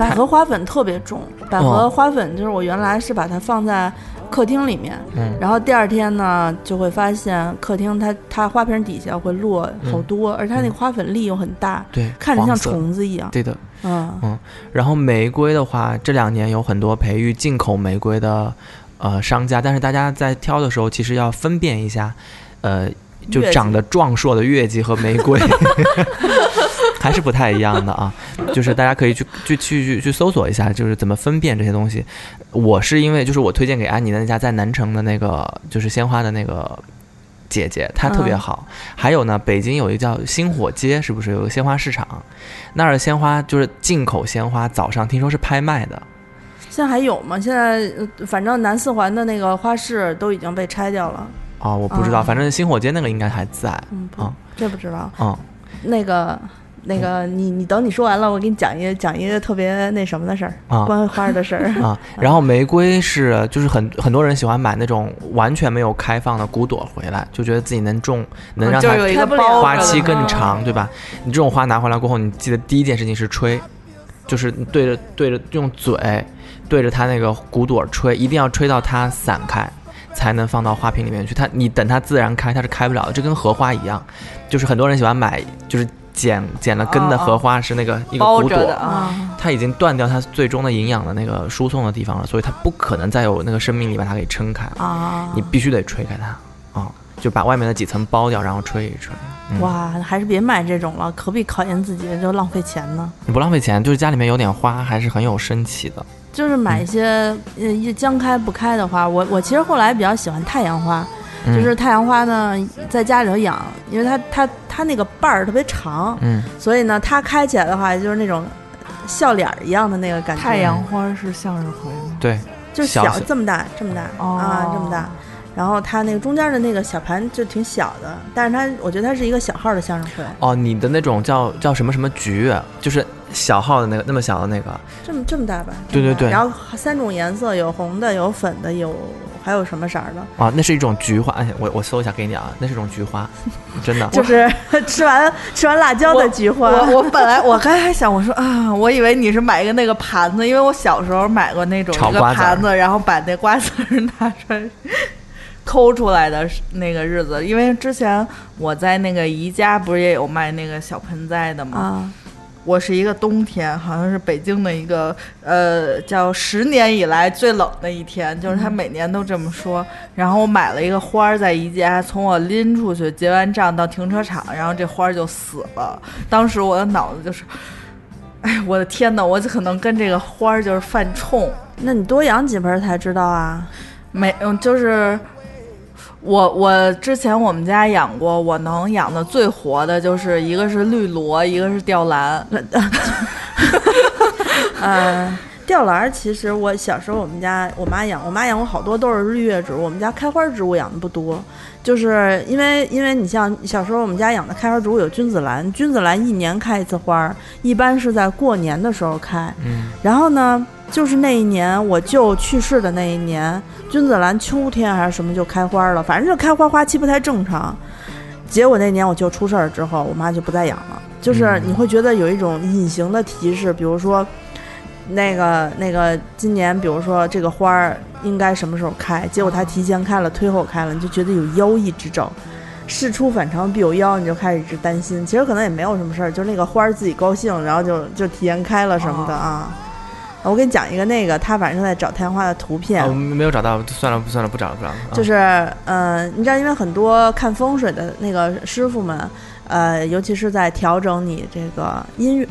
Speaker 1: 百合花粉特别重，百合花粉就是我原来是把它放在。客厅里面，嗯，然后第二天呢，就会发现客厅它它花瓶底下会落好多，而它那个花粉粒又很大，
Speaker 3: 对，
Speaker 1: 看着像虫子一样。
Speaker 3: 对的，嗯嗯。然后玫瑰的话，这两年有很多培育进口玫瑰的呃商家，但是大家在挑的时候，其实要分辨一下，呃，就长得壮硕的月季和玫瑰。还是不太一样的啊，就是大家可以去去去去去搜索一下，就是怎么分辨这些东西。我是因为就是我推荐给安妮的那家在南城的那个就是鲜花的那个姐姐，她特别好。还有呢，北京有一个叫星火街，是不是有个鲜花市场？那儿的鲜花就是进口鲜花，早上听说是拍卖的。
Speaker 1: 现在还有吗？现在反正南四环的那个花市都已经被拆掉了。
Speaker 3: 哦，我不知道，反正星火街那个应该还在。
Speaker 1: 嗯，这不知道。嗯，那个。那个，你你等你说完了，我给你讲一个讲一个特别那什么的事儿啊，关于花儿的事儿
Speaker 3: 啊。然后玫瑰是就是很很多人喜欢买那种完全没有开放的骨朵回来，就觉得自己能种，能让它花期更长，对吧？你这种花拿回来过后，你记得第一件事情是吹，就是对着对着用嘴对着它那个骨朵吹，一定要吹到它散开，才能放到花瓶里面去。它你等它自然开，它是开不了的。这跟荷花一样，就是很多人喜欢买就是。剪剪了根的荷花是那个一个骨朵
Speaker 1: 啊，
Speaker 3: 它已经断掉它最终的营养的那个输送的地方了，所以它不可能再有那个生命力把它给撑开啊！你必须得吹开它啊，就把外面的几层剥掉，然后吹一吹。
Speaker 1: 哇，还是别买这种了，可比考验自己就浪费钱呢。
Speaker 3: 你不浪费钱，就是家里面有点花还是很有生气的。
Speaker 1: 就是买一些呃一将开不开的花，我我其实后来比较喜欢太阳花。就是太阳花呢，在家里头养，因为它它它那个瓣儿特别长，嗯，所以呢，它开起来的话，就是那种笑脸一样的那个感觉。
Speaker 2: 太阳花是向日葵吗？
Speaker 3: 对，
Speaker 1: 就小这么大，这么大啊，这么大。然后它那个中间的那个小盘就挺小的，但是它我觉得它是一个小号的相声会。
Speaker 3: 哦，你的那种叫叫什么什么菊，就是小号的那个那么小的那个，
Speaker 1: 这么这么大吧？
Speaker 3: 对对对。
Speaker 1: 然后三种颜色，有红的，有粉的，有。还有什么色儿的
Speaker 3: 啊？那是一种菊花，哎，我我搜一下给你啊，那是一种菊花，真的，
Speaker 1: 就是吃完吃完辣椒的菊花。
Speaker 2: 我我本来我刚才还想，我说啊，我以为你是买一个那个盘子，因为我小时候买过那种一个盘子，然后把那瓜子拿出来抠出来的那个日子。因为之前我在那个宜家不是也有卖那个小盆栽的吗？我是一个冬天，好像是北京的一个呃叫十年以来最冷的一天，就是他每年都这么说。然后我买了一个花儿在宜家，从我拎出去结完账到停车场，然后这花儿就死了。当时我的脑子就是，哎，我的天呐，我可能跟这个花儿就是犯冲。
Speaker 1: 那你多养几盆才知道啊？
Speaker 2: 没，嗯，就是。我我之前我们家养过，我能养的最活的就是一个是绿萝，一个是吊兰。
Speaker 1: 嗯，吊兰其实我小时候我们家我妈养，我妈养过好多都是绿叶植物。我们家开花植物养的不多，就是因为因为你像小时候我们家养的开花植物有君子兰，君子兰一年开一次花，一般是在过年的时候开。
Speaker 3: 嗯，
Speaker 1: 然后呢？就是那一年我舅去世的那一年，君子兰秋天还是什么就开花了，反正就开花花期不太正常。结果那年我舅出事儿之后，我妈就不再养了。就是你会觉得有一种隐形的提示，比如说那个那个今年，比如说这个花儿应该什么时候开，结果它提前开了，推后开了，你就觉得有妖异之兆，事出反常必有妖，你就开始一直担心。其实可能也没有什么事儿，就是那个花儿自己高兴，然后就就提前开了什么的啊。我给你讲一个那个，他晚上在找太阳花的图片，
Speaker 3: 我没有找到，算了，不算了，不找了，不找了。
Speaker 1: 就是，嗯，你知道，因为很多看风水的那个师傅们，呃，尤其是在调整你这个姻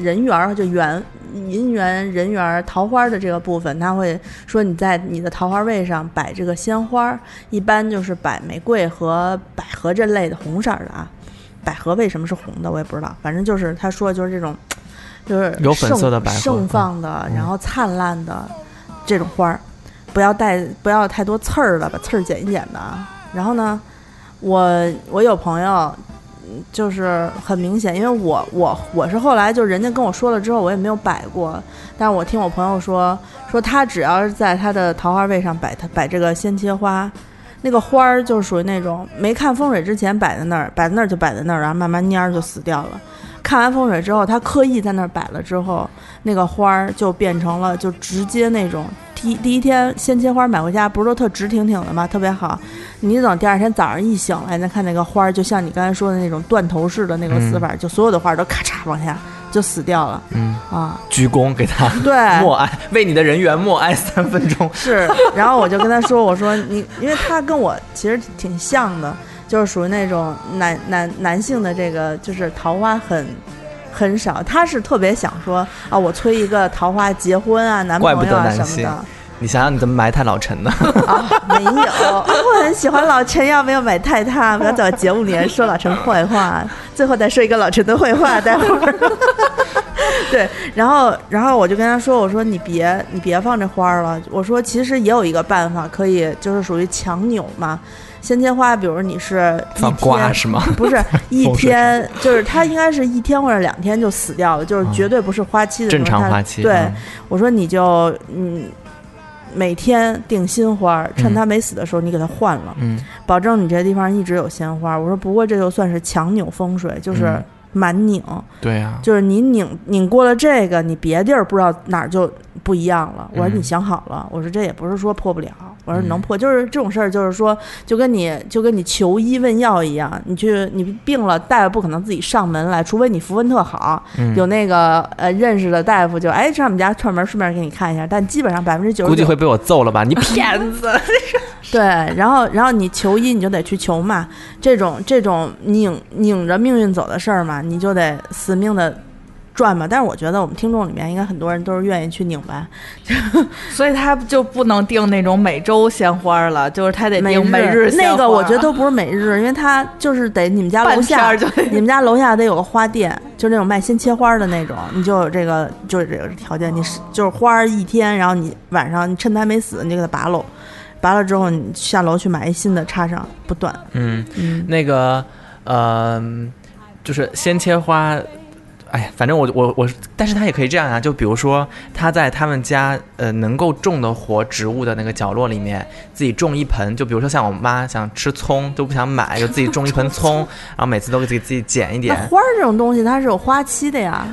Speaker 1: 人缘，就缘姻缘人缘桃花的这个部分，他会说你在你的桃花位上摆这个鲜花，一般就是摆玫瑰和百合这类的红色的啊。百合为什么是红的，我也不知道，反正就是他说的就是这种。就是
Speaker 3: 有粉色的百合，
Speaker 1: 盛放的，然后灿烂的这种花儿，不要带不要太多刺儿的，把刺儿剪一剪的。然后呢，我我有朋友，就是很明显，因为我我我是后来就人家跟我说了之后，我也没有摆过。但是我听我朋友说，说他只要是在他的桃花位上摆他摆这个鲜切花，那个花儿就属于那种没看风水之前摆在那儿，摆在那儿就摆在那儿，然后慢慢蔫儿就死掉了。看完风水之后，他刻意在那儿摆了之后，那个花儿就变成了就直接那种第第一天鲜切花买回家不是都特直挺挺的吗？特别好。你等第二天早上一醒来，再看那个花儿，就像你刚才说的那种断头式的那个死法，就所有的花儿都咔嚓往下就死掉了。
Speaker 3: 嗯
Speaker 1: 啊，
Speaker 3: 鞠躬给他
Speaker 1: 对
Speaker 3: 默哀，为你的人员默哀三分钟。
Speaker 1: 是，然后我就跟他说，我说你，因为他跟我其实挺像的。就是属于那种男男男性的这个，就是桃花很很少。他是特别想说啊，我催一个桃花结婚啊，男朋友啊什么的。
Speaker 3: 你想想，你怎么埋汰老陈呢？
Speaker 1: 啊，没有，我很喜欢老陈，要不要埋汰他？不要在节目里面说老陈坏话，最后再说一个老陈的坏话，待会儿。对，然后然后我就跟他说，我说你别你别放这花儿了，我说其实也有一个办法，可以就是属于强扭嘛。鲜切花，比如你是
Speaker 3: 放瓜是吗？
Speaker 1: 不是 一天，就是它应该是一天或者两天就死掉了，就是绝对不是花期的
Speaker 3: 正常花期。
Speaker 1: 对，我说你就嗯，每天订新花，趁它没死的时候你给它换了，
Speaker 3: 嗯，
Speaker 1: 保证你这地方一直有鲜花。我说不过这就算是强扭风水，就是满拧。
Speaker 3: 对呀，
Speaker 1: 就是你拧拧过了这个，你别地儿不知道哪儿就不一样了。我说你想好了，我说这也不是说破不了。我说能破，就是这种事儿，就是说，就跟你就跟你求医问药一样，你去你病了，大夫不可能自己上门来，除非你符文特好，有那个呃认识的大夫就哎上我们家串门，顺便给你看一下。但基本上百分之九十
Speaker 3: 估计会被我揍了吧？你骗子！
Speaker 1: 对，然后然后你求医你就得去求嘛，这种这种拧拧着命运走的事儿嘛，你就得死命的。转嘛，但是我觉得我们听众里面应该很多人都是愿意去拧吧，
Speaker 2: 所以他就不能定那种每周鲜花了，就是他得订每
Speaker 1: 日。那个我觉得都不是每日，因为他就是得你们家楼下，你们家楼下得有个花店，就那种卖鲜切花的那种，你就有这个就是这个条件，你是就是花一天，然后你晚上你趁它没死，你就给它拔喽，拔了之后你下楼去买一新的插上，不断。
Speaker 3: 嗯嗯，那个呃，就是鲜切花。哎呀，反正我我我，但是他也可以这样啊，就比如说他在他们家呃能够种的活植物的那个角落里面，自己种一盆，就比如说像我妈想吃葱都不想买，就自己种一盆 葱，然后每次都给自己自己剪一点。
Speaker 1: 花儿这种东西它是有花期的呀。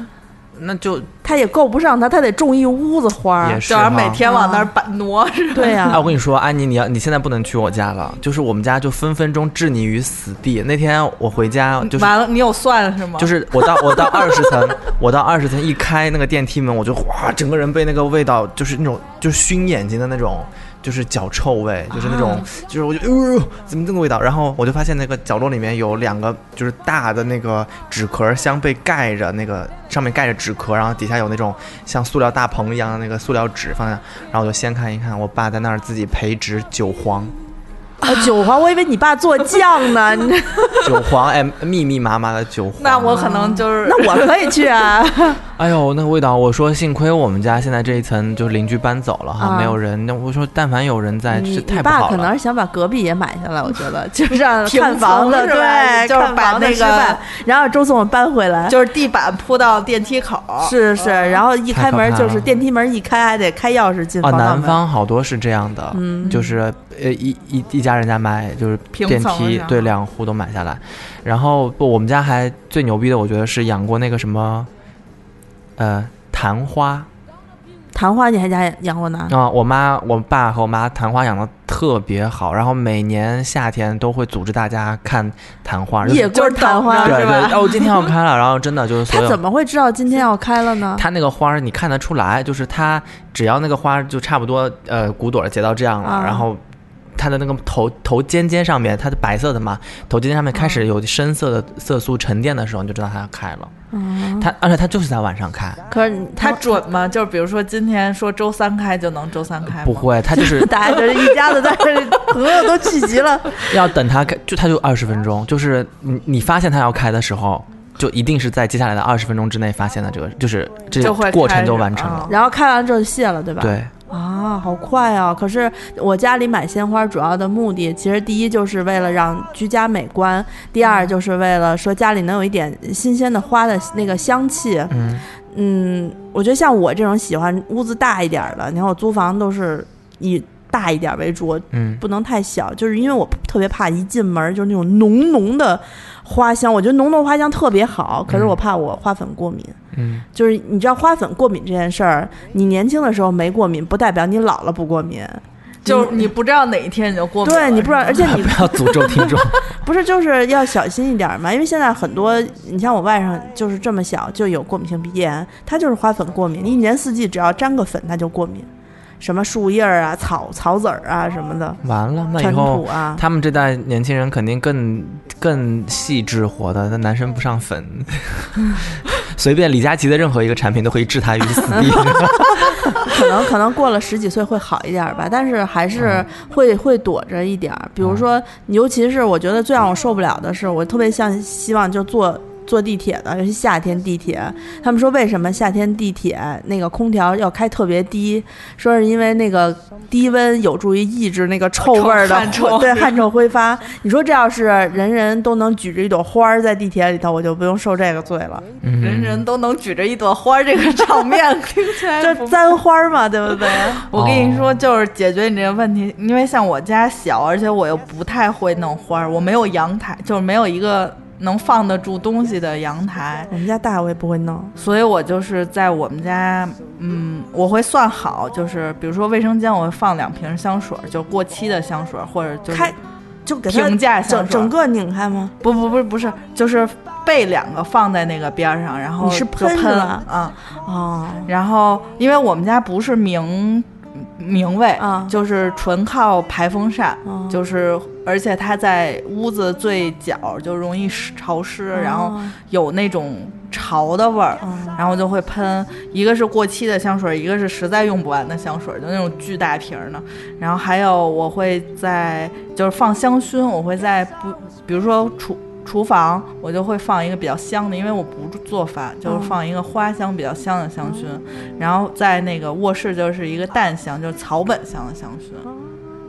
Speaker 3: 那就
Speaker 1: 他也够不上他，他得种一屋子花，
Speaker 3: 也是
Speaker 2: 每天往那儿搬挪。
Speaker 1: 是对呀，
Speaker 3: 哎，我跟你说，安妮，你要你现在不能去我家了，就是我们家就分分钟置你于死地。那天我回家，就是
Speaker 2: 完了，你有算是吗？
Speaker 3: 就是我到我到二十层，我到二十层一开那个电梯门，我就哇，整个人被那个味道，就是那种就是熏眼睛的那种。就是脚臭味，就是那种，就是我就，呃，怎么这个味道？然后我就发现那个角落里面有两个，就是大的那个纸壳箱被盖着，那个上面盖着纸壳，然后底下有那种像塑料大棚一样的那个塑料纸放在，然后我就先看一看，我爸在那儿自己培植韭黄。
Speaker 1: 啊，韭黄，我以为你爸做酱呢。
Speaker 3: 韭黄，哎，密密麻麻的韭黄。
Speaker 2: 那我可能就是，
Speaker 1: 那我可以去啊。
Speaker 3: 哎呦，那个味道，我说幸亏我们家现在这一层就是邻居搬走了哈，没有人。那我说，但凡有人在，这太不好
Speaker 1: 了。爸可能是想把隔壁也买下来，我觉得 就是看房子，对，
Speaker 2: 就是把那个，
Speaker 1: 然后周总搬回来，
Speaker 2: 就是地板铺到电梯口，
Speaker 1: 是是，然后一开门就是电梯门一开还得开钥匙进。啊，
Speaker 3: 南方好多是这样的，嗯，就是呃一一一家人家买就是电梯，对，两户都买下来。然后不，我们家还最牛逼的，我觉得是养过那个什么。呃，昙花，
Speaker 1: 昙花你还家养过呢？
Speaker 3: 啊，我妈、我爸和我妈昙花养的特别好，然后每年夏天都会组织大家看昙花，
Speaker 1: 野龟昙花
Speaker 3: 对对，哦，今天要开了，然后真的就是
Speaker 1: 他怎么会知道今天要开了呢？
Speaker 3: 他那个花你看得出来，就是他只要那个花就差不多，呃，骨朵结到这样了，然后。它的那个头头尖尖上面，它的白色的嘛，头尖尖上面开始有深色的色素沉淀的时候，你就知道它要开了。嗯，它而且它就是在晚上开。
Speaker 2: 可是它准吗？就是比如说今天说周三开就能周三开
Speaker 3: 不会，它就是
Speaker 1: 大家就是一家子在这，朋友都聚集了。
Speaker 3: 要等它开，就它就二十分钟，就是你你发现它要开的时候，就一定是在接下来的二十分钟之内发现的这个，就是这过程就完成了。
Speaker 1: 然后开完之后就卸了，对吧？
Speaker 3: 对。
Speaker 1: 啊，好快啊！可是我家里买鲜花主要的目的，其实第一就是为了让居家美观，第二就是为了说家里能有一点新鲜的花的那个香气。嗯嗯，我觉得像我这种喜欢屋子大一点的，你看我租房都是以大一点为主，嗯，不能太小，就是因为我特别怕一进门就是那种浓浓的。花香，我觉得浓浓花香特别好，可是我怕我花粉过敏。嗯，就是你知道花粉过敏这件事儿，你年轻的时候没过敏，不代表你老了不过敏。
Speaker 2: 就是你不知道哪一天你就过敏。
Speaker 1: 对你不知道，而且你
Speaker 3: 不要诅咒听众。
Speaker 1: 不是，就是要小心一点嘛，因为现在很多，你像我外甥就是这么小就有过敏性鼻炎，他就是花粉过敏，一年四季只要沾个粉他就过敏。什么树叶儿啊、草草籽儿啊什么的，
Speaker 3: 完了，那以后他们这代年轻人肯定更更细致活的。那男生不上粉，随便李佳琦的任何一个产品都可以置他于死地。
Speaker 1: 可能可能过了十几岁会好一点吧，但是还是会会躲着一点儿。比如说，尤其是我觉得最让我受不了的是，我特别像希望就做。坐地铁的，尤其夏天地铁，他们说为什么夏天地铁那个空调要开特别低？说是因为那个低温有助于抑制那个臭味儿的，对汗臭挥发。你说这要是人人都能举着一朵花儿在地铁里头，我就不用受这个罪了。
Speaker 2: 人人都能举着一朵花儿，这个场面听起来
Speaker 1: 就簪花嘛，对不对？
Speaker 2: 我跟你说，就是解决你这个问题，因为像我家小，而且我又不太会弄花儿，我没有阳台，就是没有一个。能放得住东西的阳台，
Speaker 1: 我们家大我也不会弄，
Speaker 2: 所以我就是在我们家，嗯，我会算好，就是比如说卫生间我会放两瓶香水，就过期的香水，或者就
Speaker 1: 开，就给
Speaker 2: 平价香
Speaker 1: 水，整整个拧开吗？
Speaker 2: 不不不不是，就是备两个放在那个边上，然后
Speaker 1: 你是
Speaker 2: 喷
Speaker 1: 了？
Speaker 2: 啊哦，然后因为我们家不是明。明卫就是纯靠排风扇，就是而且它在屋子最角就容易湿潮湿，然后有那种潮的味儿，然后就会喷。一个是过期的香水，一个是实在用不完的香水，就那种巨大瓶儿的。然后还有我会在就是放香薰，我会在不比如说厨。厨房我就会放一个比较香的，因为我不做饭，就是放一个花香比较香的香薰。然后在那个卧室就是一个淡香，就是草本香的香薰。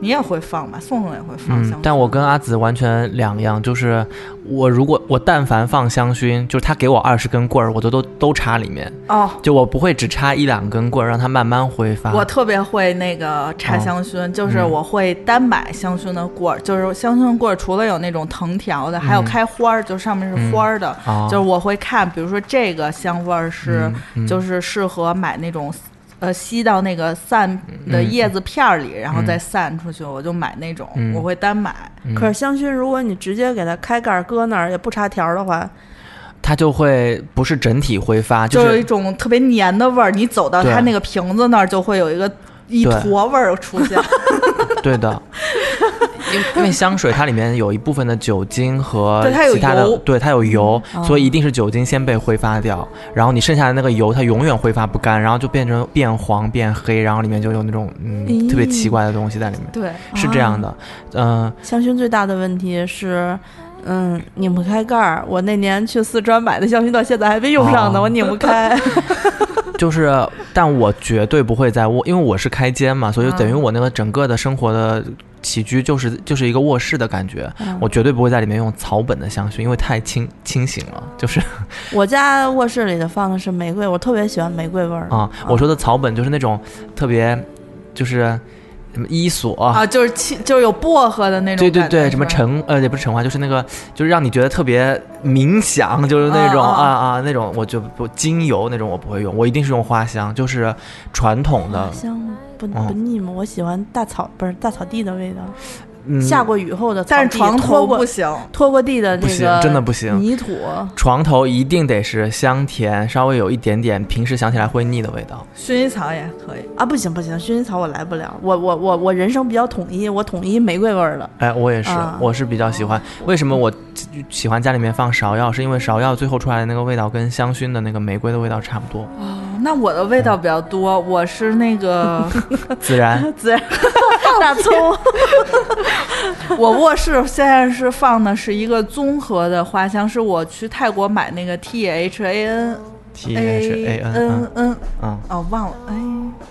Speaker 2: 你也会放吧？宋宋也会放香薰。
Speaker 3: 但我跟阿紫完全两样，就是我如果我但凡放香薰，就是他给我二十根棍儿，我都都都插里面。
Speaker 2: 哦，
Speaker 3: 就我不会只插一两根棍儿，让它慢慢挥发。
Speaker 2: 我特别会那个插香薰，就是我会单买香薰的棍儿，就是香薰棍儿除了有那种藤条的，还有开花儿，就上面是花儿的。就是我会看，比如说这个香味儿是，就是适合买那种。呃，吸到那个散的叶子片儿里，然后再散出去，我就买那种，我会单买。
Speaker 1: 可是香薰，如果你直接给它开盖搁那儿，也不插条的话，
Speaker 3: 它就会不是整体挥发，
Speaker 2: 就
Speaker 3: 有
Speaker 2: 一种特别黏的味儿。你走到它那个瓶子那儿，就会有一个一坨味儿出现。
Speaker 3: 对的。因因为香水它里面有一部分的酒精和其他
Speaker 2: 的，
Speaker 3: 对它有油，所以一定是酒精先被挥发掉，然后你剩下的那个油它永远挥发不干，然后就变成变黄变黑，然后里面就有那种嗯特别奇怪的东西在里面。
Speaker 2: 对，
Speaker 3: 是这样的。嗯，
Speaker 1: 香薰最大的问题是，嗯，拧不开盖儿。我那年去四川买的香薰到现在还没用上呢，我拧不开。
Speaker 3: 就是，但我绝对不会在我，因为我是开间嘛，所以等于我那个整个的生活的。起居就是就是一个卧室的感觉，我绝对不会在里面用草本的香薰，因为太清清醒了。就是
Speaker 1: 我家卧室里的放的是玫瑰，我特别喜欢玫瑰味儿
Speaker 3: 啊。我说的草本就是那种特别，就是什么伊索
Speaker 2: 啊，就是清就是有薄荷的那种。
Speaker 3: 对对对，什么橙呃也不是橙花，就是那个就是让你觉得特别冥想，就是那种啊啊那种，我就不精油那种我不会用，我一定是用花香，就是传统的
Speaker 1: 香。不不腻吗？我喜欢大草，不是大草地的味道。下过雨后的，
Speaker 2: 但是床头不行，
Speaker 1: 拖过地的那
Speaker 3: 个真的不行，
Speaker 1: 泥土。
Speaker 3: 床头一定得是香甜，稍微有一点点平时想起来会腻的味道。
Speaker 2: 薰衣草也可以
Speaker 1: 啊，不行不行，薰衣草我来不了。我我我我人生比较统一，我统一玫瑰味儿的。
Speaker 3: 哎，我也是，我是比较喜欢。为什么我喜欢家里面放芍药？是因为芍药最后出来的那个味道跟香薰的那个玫瑰的味道差不多。
Speaker 2: 哦，那我的味道比较多，我是那个
Speaker 3: 孜然，
Speaker 1: 孜然，大葱。
Speaker 2: 我卧室现在是放的是一个综合的花香，是我去泰国买那个 T H A N
Speaker 3: T H A N
Speaker 2: N，嗯，哦，忘了，哎，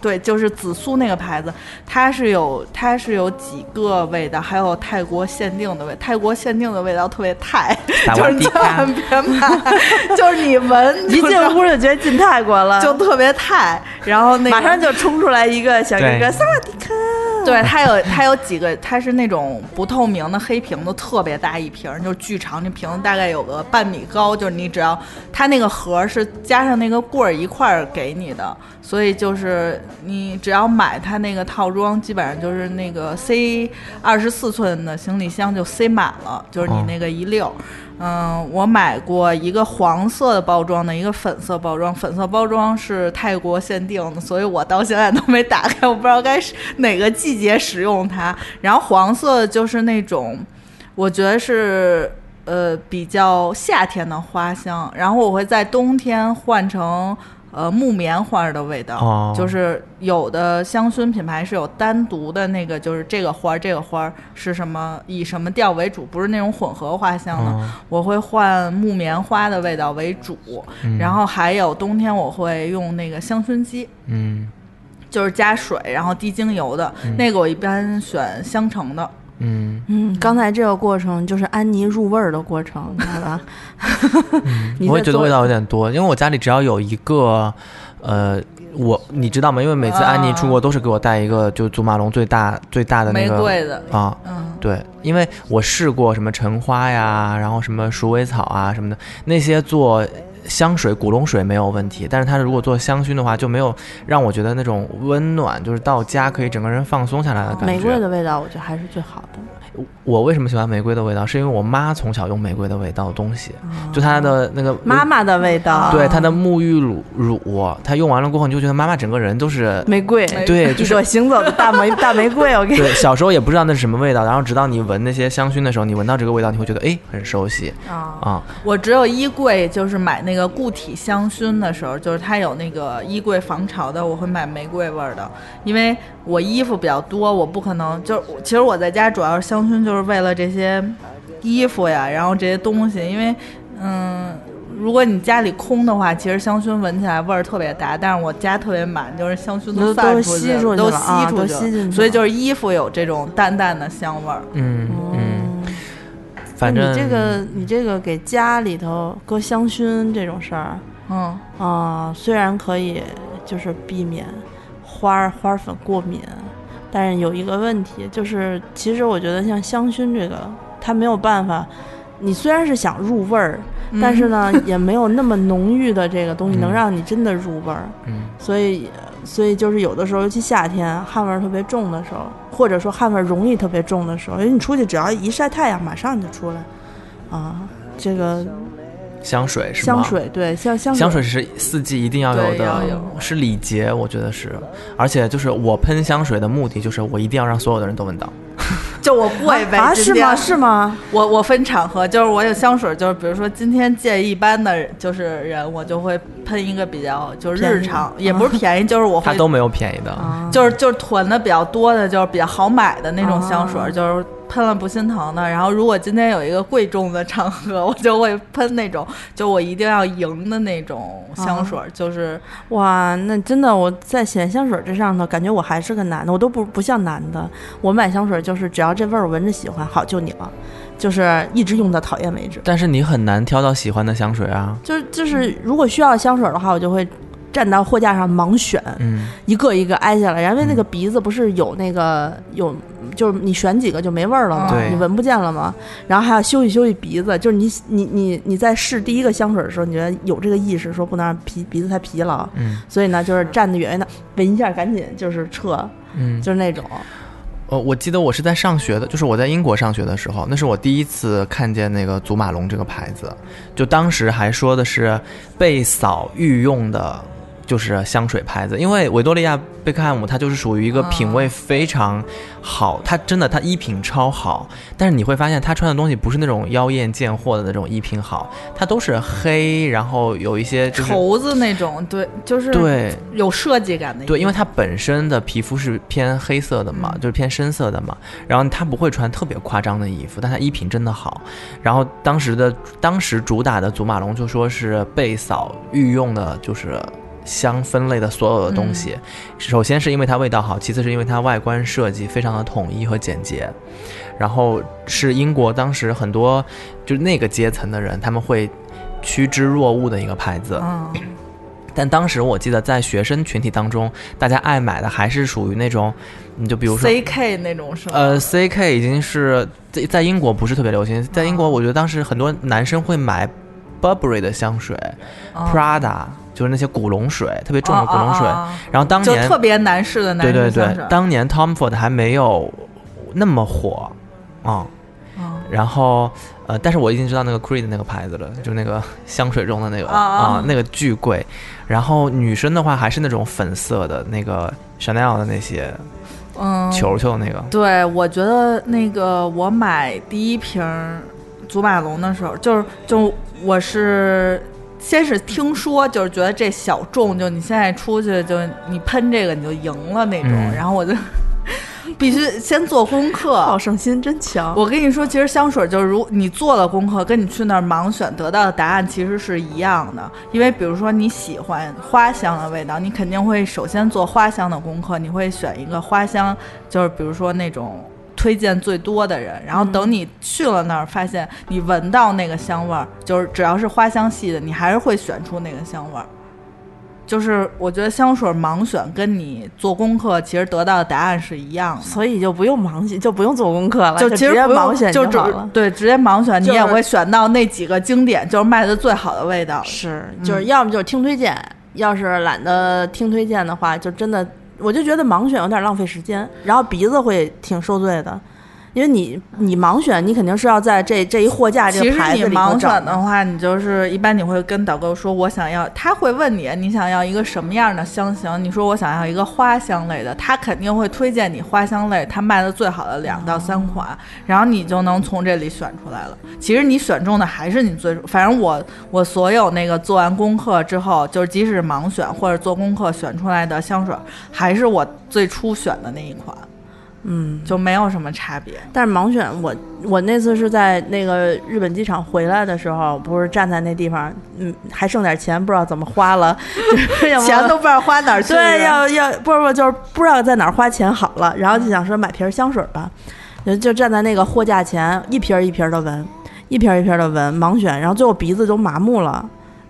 Speaker 2: 对，就是紫苏那个牌子，它是有它是有几个味道，还有泰国限定的味，泰国限定的味道特别泰，就是千万别买，就是你闻
Speaker 1: 一进屋就觉得进泰国了，
Speaker 2: 就特别泰，然后那
Speaker 1: 马上就冲出来一个小哥哥，萨瓦迪卡。
Speaker 2: 对，它有它有几个，它是那种不透明的黑瓶子，特别大一瓶，就是巨长，那瓶子大概有个半米高，就是你只要它那个盒是加上那个棍儿一块儿给你的，所以就是你只要买它那个套装，基本上就是那个塞二十四寸的行李箱就塞满了，就是你那个一溜。嗯，嗯我买过一个黄色的包装的，一个粉色包装。粉色包装是泰国限定的，所以我到现在都没打开，我不知道该是哪个季节使用它。然后黄色就是那种，我觉得是呃比较夏天的花香。然后我会在冬天换成。呃，木棉花的味道，就是有的香薰品牌是有单独的那个，就是这个花这个花是什么以什么调为主，不是那种混合花香的。我会换木棉花的味道为主，然后还有冬天我会用那个香薰机，
Speaker 3: 嗯，
Speaker 2: 就是加水然后滴精油的那个，我一般选香橙的。
Speaker 3: 嗯
Speaker 1: 嗯，刚才这个过程就是安妮入味儿的过程，知道吧？
Speaker 3: 我也觉得味道有点多，因为我家里只要有一个，呃，我你知道吗？因为每次安妮出国都是给我带一个，就祖马龙最大最大的那个
Speaker 2: 玫瑰的
Speaker 3: 啊，嗯，对，因为我试过什么橙花呀，然后什么鼠尾草啊什么的那些做。香水古龙水没有问题，但是它如果做香薰的话，就没有让我觉得那种温暖，就是到家可以整个人放松下来的感觉。
Speaker 1: 玫瑰的味道，我觉得还是最好的。
Speaker 3: 我为什么喜欢玫瑰的味道？是因为我妈从小用玫瑰的味道的东西，就她的那个
Speaker 1: 妈妈的味道。
Speaker 3: 对，她的沐浴乳乳，她用完了过后，你就觉得妈妈整个人都是
Speaker 1: 玫瑰。
Speaker 3: 对，就是
Speaker 1: 我行走的大玫大玫瑰。我跟你
Speaker 3: 对，小时候也不知道那是什么味道，然后直到你闻那些香薰的时候，你闻到这个味道，你会觉得哎，很熟悉啊啊！
Speaker 2: 我只有衣柜，就是买那个固体香薰的时候，就是它有那个衣柜防潮的，我会买玫瑰味的，因为我衣服比较多，我不可能就是其实我在家主要是香薰，就是为了这些衣服呀，然后这些东西，因为嗯，如果你家里空的话，其实香薰闻起来味儿特别大。但是我家特别满，就是香薰
Speaker 1: 都
Speaker 2: 散
Speaker 1: 出去，
Speaker 2: 都
Speaker 1: 吸
Speaker 2: 出去，所以就是衣服有这种淡淡的香味儿。
Speaker 3: 嗯嗯，反正
Speaker 1: 你这个你这个给家里头搁香薰这种事儿，嗯啊，虽然可以就是避免花花粉过敏，但是有一个问题就是，其实我觉得像香薰这个，它没有办法。你虽然是想入味儿，但是呢，也没有那么浓郁的这个东西能让你真的入味儿。
Speaker 3: 嗯，
Speaker 1: 所以，所以就是有的时候，尤其夏天汗味儿特别重的时候，或者说汗味儿容易特别重的时候，因为你出去只要一晒太阳，马上就出来。啊，这个
Speaker 3: 香水是
Speaker 1: 吗？香水对，香香
Speaker 3: 香水是四季一定要有的，是礼节，我觉得是。而且就是我喷香水的目的，就是我一定要让所有的人都闻到。
Speaker 2: 就我过一杯，
Speaker 1: 是吗？是吗？
Speaker 2: 我我分场合，就是我有香水，就是比如说今天见一般的，就是人，我就会喷一个比较就是日常，也不是便宜，就是我会。
Speaker 3: 他都没有便宜的，
Speaker 2: 就是就是囤的比较多的，就是比较好买的那种香水，就是。喷了不心疼的，然后如果今天有一个贵重的场合，我就会喷那种，就我一定要赢的那种香水，就是
Speaker 1: 哇，那真的我在选香水这上头，感觉我还是个男的，我都不不像男的，我买香水就是只要这味儿闻着喜欢，好就你了，就是一直用到讨厌为止。
Speaker 3: 但是你很难挑到喜欢的香水啊，
Speaker 1: 就是就是如果需要香水的话，我就会。站到货架上盲选，嗯。一个一个挨下来，因为那个鼻子不是有那个有，就是你选几个就没味儿了嘛？你闻不见了嘛？然后还要休息休息鼻子，就是你你你你在试第一个香水的时候，你觉得有这个意识，说不能让鼻鼻子太疲劳，嗯所以呢，就是站得远远的，闻一下赶紧就是撤，嗯就是那种。
Speaker 3: 呃，我记得我是在上学的，就是我在英国上学的时候，那是我第一次看见那个祖马龙这个牌子，就当时还说的是被扫御用的。就是香水牌子，因为维多利亚贝克汉姆他就是属于一个品味非常好，他真的他衣品超好，但是你会发现他穿的东西不是那种妖艳贱货的那种衣品好，他都是黑，然后有一些
Speaker 2: 绸子那种，对，就是
Speaker 3: 对
Speaker 2: 有设计感的，
Speaker 3: 对，因为他本身的皮肤是偏黑色的嘛，就是偏深色的嘛，然后他不会穿特别夸张的衣服，但他衣品真的好，然后当时的当时主打的祖马龙就说是贝嫂御用的，就是。香分类的所有的东西，首先是因为它味道好，其次是因为它外观设计非常的统一和简洁，然后是英国当时很多就是那个阶层的人他们会趋之若鹜的一个牌子。
Speaker 2: 嗯，
Speaker 3: 但当时我记得在学生群体当中，大家爱买的还是属于那种，你就比如说
Speaker 2: CK 那种是吗？
Speaker 3: 呃，CK 已经是在在英国不是特别流行，在英国我觉得当时很多男生会买 Burberry 的香水，Prada。就是那些古龙水，特别重的古龙水。然后当年
Speaker 2: 就特别男士的男
Speaker 3: 士对对对，当年 Tom Ford 还没有那么火啊。然后呃，但是我已经知道那个 Creed 那个牌子了，就那个 香水中的那个啊，那个巨贵。然后女生的话还是那种粉色的那个 Chanel 的那些，
Speaker 2: 嗯，
Speaker 3: 球球那个。
Speaker 2: 对，我觉得那个我买第一瓶祖马龙的时候，就是就我是。先是听说，就是觉得这小众，就你现在出去，就你喷这个你就赢了那种。然后我就 必须先做功课，
Speaker 1: 好胜心真强。
Speaker 2: 我跟你说，其实香水就是，如你做了功课，跟你去那儿盲选得到的答案其实是一样的。因为比如说你喜欢花香的味道，你肯定会首先做花香的功课，你会选一个花香，就是比如说那种。推荐最多的人，然后等你去了那儿，发现你闻到那个香味儿，就是只要是花香系的，你还是会选出那个香味儿。就是我觉得香水盲选跟你做功课其实得到的答案是一样的，
Speaker 1: 所以就不用盲选，就不用做功课了，就
Speaker 2: 直接
Speaker 1: 盲选就
Speaker 2: 好了。对，直接盲选，你也会选到那几个经典，就是卖的最好的味道。
Speaker 1: 是，就是要么就是听推荐，要是懒得听推荐的话，就真的。我就觉得盲选有点浪费时间，然后鼻子会挺受罪的。因为你你盲选，你肯定是要在这这一货架这个牌子里
Speaker 2: 其实你盲选的话，你就是一般你会跟导购说，我想要，他会问你你想要一个什么样的香型？你说我想要一个花香类的，他肯定会推荐你花香类，他卖的最好的两到三款，然后你就能从这里选出来了。其实你选中的还是你最，反正我我所有那个做完功课之后，就是即使盲选或者做功课选出来的香水，还是我最初选的那一款。
Speaker 1: 嗯，
Speaker 2: 就没有什么差别。
Speaker 1: 但是盲选，我我那次是在那个日本机场回来的时候，不是站在那地方，嗯，还剩点钱，不知道怎么花了，
Speaker 2: 钱都不知道花哪儿去。
Speaker 1: 对，要要不是不就是不知道在哪儿花钱好了，然后就想说买瓶香水吧，就就站在那个货架前，一瓶一瓶的闻，一瓶一瓶的闻，盲选，然后最后鼻子都麻木了，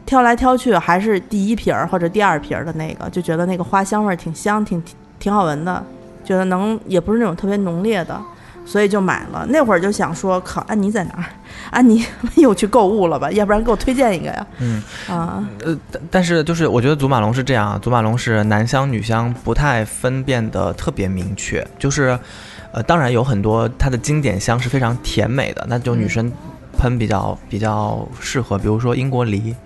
Speaker 1: 挑来挑去还是第一瓶或者第二瓶的那个，就觉得那个花香味儿挺香，挺挺好闻的。觉得能也不是那种特别浓烈的，所以就买了。那会儿就想说，靠，安妮在哪儿？安妮 又去购物了吧？要不然给我推荐一个呀？
Speaker 3: 嗯
Speaker 1: 啊
Speaker 3: 呃，但是就是我觉得祖马龙是这样，祖马龙是男香女香不太分辨的特别明确，就是呃，当然有很多它的经典香是非常甜美的，那就女生喷比较比较适合，比如说英国梨。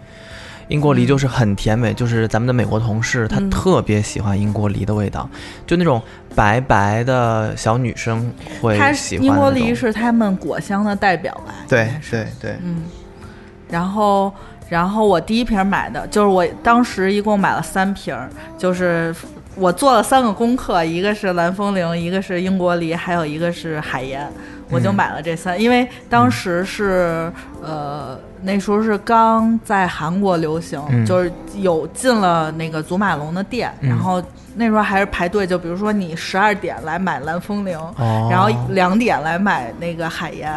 Speaker 3: 英国梨就是很甜美，就是咱们的美国同事，他特别喜欢英国梨的味道，就那种白白的小女生会喜欢。
Speaker 2: 英国梨是他们果香的代表吧？
Speaker 3: 对对对，
Speaker 2: 嗯。然后，然后我第一瓶买的就是我当时一共买了三瓶，就是我做了三个功课，一个是蓝风铃，一个是英国梨，还有一个是海盐，我就买了这三，因为当时是呃。那时候是刚在韩国流行，就是有进了那个祖马龙的店，然后那时候还是排队，就比如说你十二点来买蓝风铃，然后两点来买那个海盐，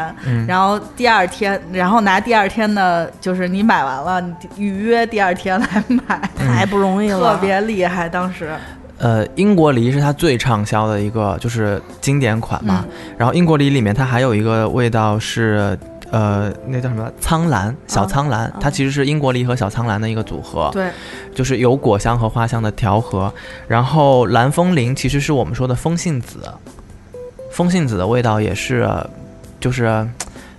Speaker 2: 然后第二天，然后拿第二天的，就是你买完了，你预约第二天来买，
Speaker 1: 太不容易了，
Speaker 2: 特别厉害。当时，
Speaker 3: 呃，英国梨是它最畅销的一个，就是经典款嘛。然后英国梨里面它还有一个味道是。呃，那叫什么苍兰？小苍兰，它其实是英国梨和小苍兰的一个组合。
Speaker 2: 对，
Speaker 3: 就是有果香和花香的调和。然后蓝风铃其实是我们说的风信子，风信子的味道也是，就是。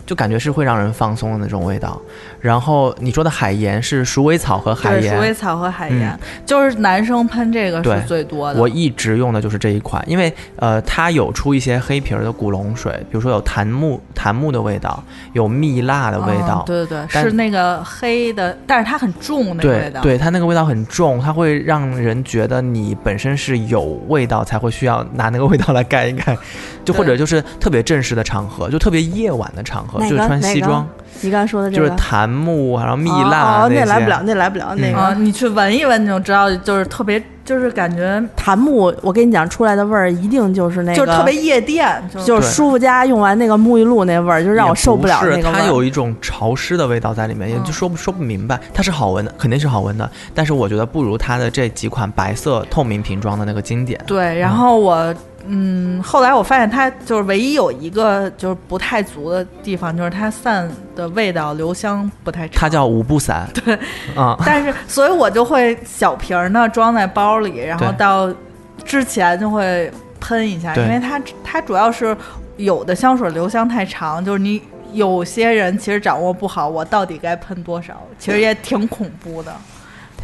Speaker 3: 就感觉是会让人放松的那种味道，然后你说的海盐是鼠尾草和海盐，
Speaker 2: 鼠尾草和海盐，就是男生喷这个是最多
Speaker 3: 的。我一直用的就是这一款，因为呃，它有出一些黑瓶的古龙水，比如说有檀木檀木的味道，有蜜蜡的味道，
Speaker 2: 对对对，是那个黑的，但是它很重那个味道，
Speaker 3: 对它那个味道很重，它会让人觉得你本身是有味道才会需要拿那个味道来盖一盖，就或者就是特别正式的场合，就特别夜晚的场合。就是穿西装，
Speaker 1: 你刚才说的这个
Speaker 3: 就是檀木，然后蜜蜡
Speaker 1: 那来不了，那来不了那个。
Speaker 2: 你去闻一闻你就知道，就是特别，就是感觉
Speaker 1: 檀木。我跟你讲，出来的味儿一定就是那个，
Speaker 2: 就特别夜店，
Speaker 1: 就是舒肤佳用完那个沐浴露那味儿，就让我受不了那个
Speaker 3: 味儿。它有一种潮湿的味道在里面，也就说不说不明白。它是好闻的，肯定是好闻的，但是我觉得不如它的这几款白色透明瓶装的那个经典。
Speaker 2: 对，然后我。嗯，后来我发现它就是唯一有一个就是不太足的地方，就是它散的味道留香不太长。
Speaker 3: 它叫五步散。
Speaker 2: 对，啊，但是所以我就会小瓶儿呢装在包里，然后到之前就会喷一下，因为它它主要是有的香水留香太长，就是你有些人其实掌握不好，我到底该喷多少，其实也挺恐怖的。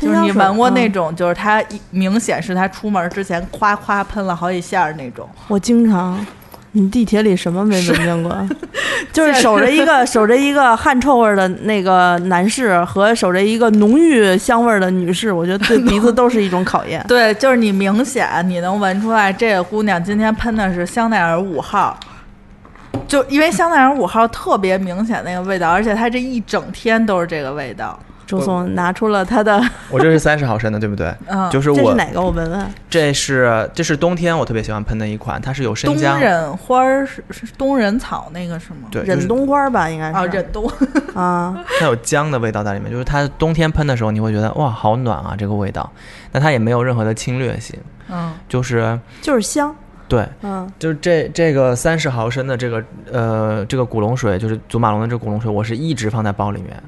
Speaker 2: 就是你闻过那种，就是它明显是他出门之前夸夸喷了好几下那种。
Speaker 1: 我经常，你地铁里什么没闻见过？就是守着一个守着一个汗臭味的那个男士和守着一个浓郁香味的女士，我觉得对鼻子都是一种考验。
Speaker 2: 对，就是你明显你能闻出来，这个姑娘今天喷的是香奈儿五号，就因为香奈儿五号特别明显那个味道，而且它这一整天都是这个味道。
Speaker 1: 朱总拿出了他的，
Speaker 3: 我这是三十毫升的，对不对？
Speaker 2: 嗯，
Speaker 3: 就是我。这
Speaker 1: 是哪个？我闻闻。
Speaker 3: 这是这是冬天我特别喜欢喷的一款，它是有生姜、
Speaker 2: 冬忍花是是冬忍草那个是吗？
Speaker 3: 对，
Speaker 1: 忍冬花吧，应该是。
Speaker 2: 啊，忍冬
Speaker 1: 啊，
Speaker 3: 它有姜的味道在里面，就是它冬天喷的时候，你会觉得哇，好暖啊，这个味道。但它也没有任何的侵略性，
Speaker 2: 嗯，
Speaker 3: 就是
Speaker 1: 就是香。
Speaker 3: 对，
Speaker 1: 嗯，
Speaker 3: 就是这这个三十毫升的这个呃这个古龙水，就是祖马龙的这个古龙水，我是一直放在包里面。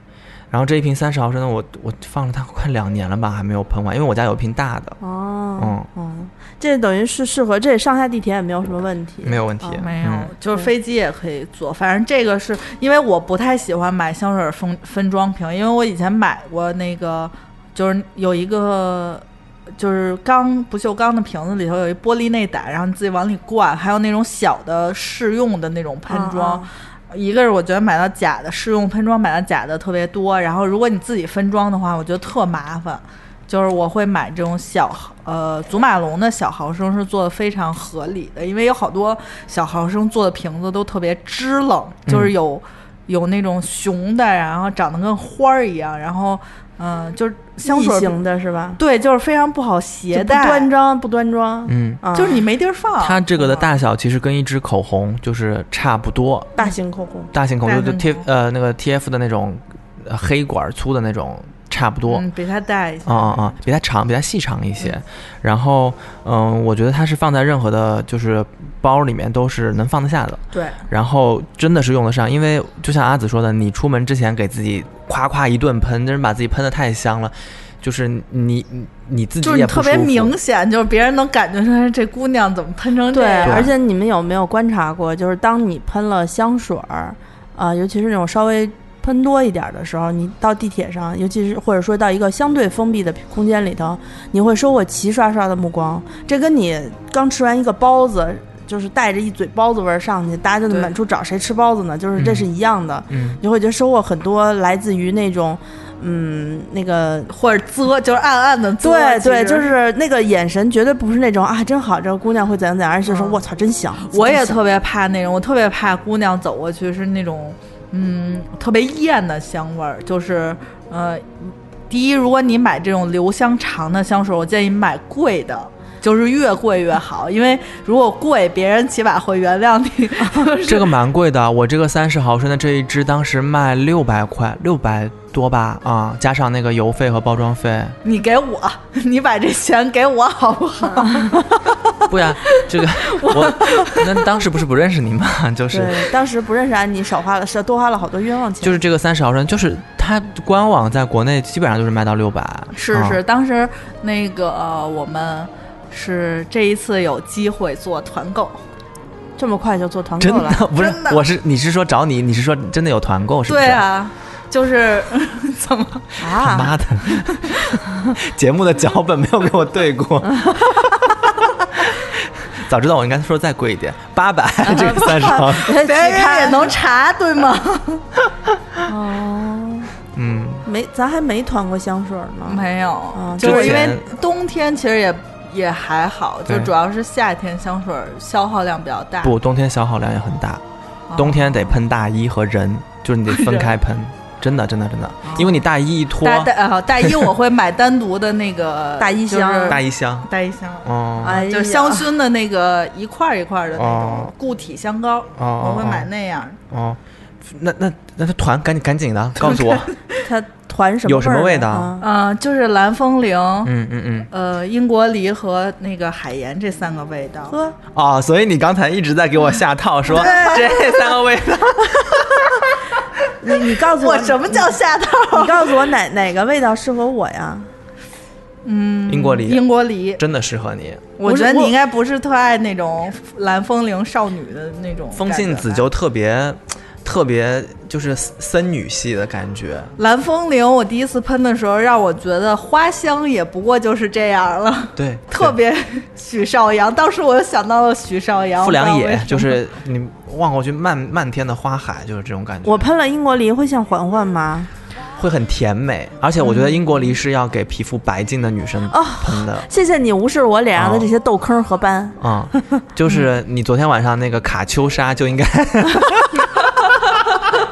Speaker 3: 然后这一瓶三十毫升的，我我放了它快两年了吧，还没有喷完，因为我家有瓶大的。
Speaker 1: 哦，嗯嗯，这等于是适合这上下地铁也没有什么问题，
Speaker 3: 没有问题，
Speaker 2: 没有，就是飞机也可以坐。反正这个是因为我不太喜欢买香水分分装瓶，因为我以前买过那个，就是有一个就是钢不锈钢的瓶子里头有一玻璃内胆，然后你自己往里灌，还有那种小的试用的那种喷装。一个是我觉得买到假的试用喷装买到假的特别多，然后如果你自己分装的话，我觉得特麻烦，就是我会买这种小呃祖马龙的小毫升，是做的非常合理的，因为有好多小毫升做的瓶子都特别支棱，就是有有那种熊的，然后长得跟花儿一样，然后。嗯，就是香水
Speaker 1: 型的是吧？
Speaker 2: 对，就是非常不好携带，
Speaker 1: 不端庄，不端庄。
Speaker 3: 嗯，
Speaker 2: 就是你没地儿放。
Speaker 3: 它这个的大小其实跟一支口红就是差不多。
Speaker 1: 大型口红，
Speaker 3: 大型口红就 T 呃那个 T F 的那种黑管粗的那种。差不多，
Speaker 2: 比它大一些，啊
Speaker 3: 啊啊，比它长，比它细长一些。然后，嗯，我觉得它是放在任何的，就是包里面都是能放得下的。
Speaker 2: 对。
Speaker 3: 然后真的是用得上，因为就像阿紫说的，你出门之前给自己夸夸一顿喷，真是把自己喷的太香了。就是你你自己
Speaker 2: 也特别明显，就是别人能感觉出来这姑娘怎么喷成这样。
Speaker 1: 对，而且你们有没有观察过，就是当你喷了香水儿，啊，尤其是那种稍微。喷多一点的时候，你到地铁上，尤其是或者说到一个相对封闭的空间里头，你会收获齐刷刷的目光。这跟你刚吃完一个包子，就是带着一嘴包子味儿上去，大家就满处找谁吃包子呢？就是这是一样的。
Speaker 3: 嗯，
Speaker 1: 你会觉得收获很多，来自于那种，嗯，那个
Speaker 2: 或者啧，就是暗暗的啧。
Speaker 1: 对对，就是那个眼神，绝对不是那种啊，真好，这个姑娘会怎样怎样，而是说我操，真香。
Speaker 2: 我也特别怕那种，我特别怕姑娘走过去是那种。嗯，特别艳的香味儿，就是呃，第一，如果你买这种留香长的香水，我建议买贵的，就是越贵越好，因为如果贵，别人起码会原谅你。
Speaker 3: 这个蛮贵的，我这个三十毫升的这一支当时卖六百块，六百。多吧啊，加上那个邮费和包装费，
Speaker 2: 你给我，你把这钱给我好不好？
Speaker 3: 不然，这个我那当时不是不认识你吗？就是
Speaker 1: 当时不认识安妮，少花了是多花了好多冤枉钱。
Speaker 3: 就是这个三十毫升，就是它官网在国内基本上就是卖到六百。
Speaker 2: 是是，当时那个我们是这一次有机会做团购，
Speaker 1: 这么快就做团购了？
Speaker 3: 不是，我是你是说找你？你是说真的有团购是？
Speaker 2: 对啊。就是 怎么
Speaker 3: 啊？妈的！节目的脚本没有给我对过，早知道我应该说再贵一点，八百这个三十毫
Speaker 2: 别人也能查对吗？
Speaker 1: 哦，
Speaker 3: 嗯，
Speaker 1: 没，咱还没团过香水呢，
Speaker 2: 没有，就是因为冬天其实也也还好，就主要是夏天香水消耗量比较大。
Speaker 3: 不，冬天消耗量也很大，冬天得喷大衣和人，就是你得分开喷。真的，真的，真的，因为你大衣一脱，
Speaker 2: 大衣我会买单独的那个
Speaker 1: 大衣箱，
Speaker 3: 大衣箱，
Speaker 2: 大衣箱，
Speaker 3: 哦，
Speaker 2: 就是香薰的那个一块一块的那种固体香膏，我会买那样。
Speaker 3: 哦，那那那他团赶紧赶紧的告诉我，
Speaker 1: 他团什么
Speaker 3: 有什么味道？
Speaker 2: 嗯，就是蓝风铃，
Speaker 3: 嗯嗯嗯，
Speaker 2: 呃，英国梨和那个海盐这三个味道。
Speaker 1: 呵，
Speaker 3: 哦，所以你刚才一直在给我下套，说这三个味道。
Speaker 1: 你你告诉我
Speaker 2: 什么叫下套？
Speaker 1: 你告诉我哪哪个味道适合我呀？
Speaker 2: 嗯，
Speaker 3: 英国梨，
Speaker 2: 英国梨
Speaker 3: 真的适合你。
Speaker 2: 我觉得你应该不是特爱那种蓝风铃少女的那种。
Speaker 3: 风信子就特别特别就是森女系的感觉。
Speaker 2: 蓝风铃我第一次喷的时候，让我觉得花香也不过就是这样了。
Speaker 3: 对，
Speaker 2: 特别许绍洋。当时我又想到了许绍洋。
Speaker 3: 傅良野 就是你。望过去，漫漫天的花海，就是这种感觉。
Speaker 1: 我喷了英国梨会像环环吗？
Speaker 3: 会很甜美，而且我觉得英国梨是要给皮肤白净的女生喷的。
Speaker 1: 谢谢你无视我脸上的这些痘坑和斑。
Speaker 3: 嗯，就是你昨天晚上那个卡秋莎就应该。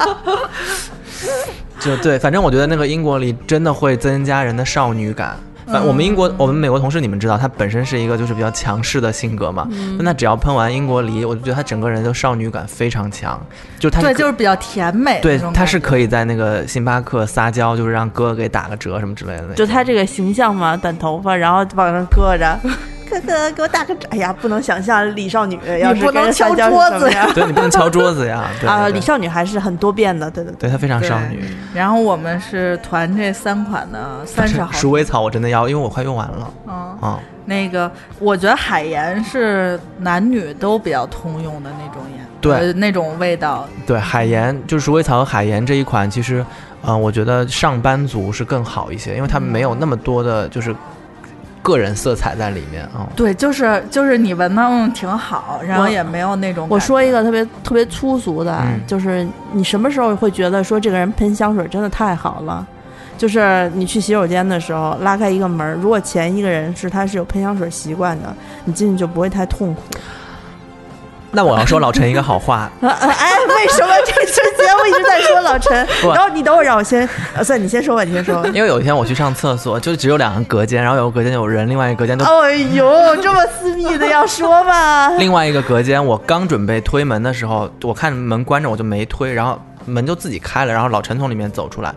Speaker 3: 就对，反正我觉得那个英国梨真的会增加人的少女感。反我们英国，我们美国同事，你们知道，他本身是一个就是比较强势的性格嘛。那他只要喷完英国梨，我就觉得他整个人就少女感非常强。就他
Speaker 2: 对，就是比较甜美。
Speaker 3: 对，他是可以在那个星巴克撒娇，就是让哥哥给打个折什么之类的。
Speaker 1: 就他这个形象嘛，短头发，然后往上搁着。哥哥，给我打个哎呀，不能想象李少女要是
Speaker 2: 不能敲桌子呀。
Speaker 3: 对你不能敲桌子呀。
Speaker 1: 啊，李少女还是很多变的，对对
Speaker 3: 对，她非常少女。
Speaker 2: 然后我们是团这三款的三十号。
Speaker 3: 鼠尾草我真的要，因为我快用完了。
Speaker 2: 嗯啊，那个我觉得海盐是男女都比较通用的那种盐，
Speaker 3: 对
Speaker 2: 那种味道。
Speaker 3: 对海盐就是鼠尾草和海盐这一款，其实，嗯，我觉得上班族是更好一些，因为他们没有那么多的，就是。个人色彩在里面啊，
Speaker 2: 对，就是就是你闻到挺好，然后也没有那种。
Speaker 1: 我说一个特别特别粗俗的，就是你什么时候会觉得说这个人喷香水真的太好了？就是你去洗手间的时候，拉开一个门，如果前一个人是他是有喷香水习惯的，你进去就不会太痛苦。
Speaker 3: 那我要说老陈一个好话，
Speaker 1: 哎，为什么这期节目一直在说老陈？然后你等会让我先，啊算你先说吧，你先说。
Speaker 3: 因为有一天我去上厕所，就只有两个隔间，然后有个隔间有人，另外一个隔间都……
Speaker 1: 哎呦，这么私密的要说吗？
Speaker 3: 另外一个隔间，我刚准备推门的时候，我看门关着，我就没推，然后门就自己开了，然后老陈从里面走出来，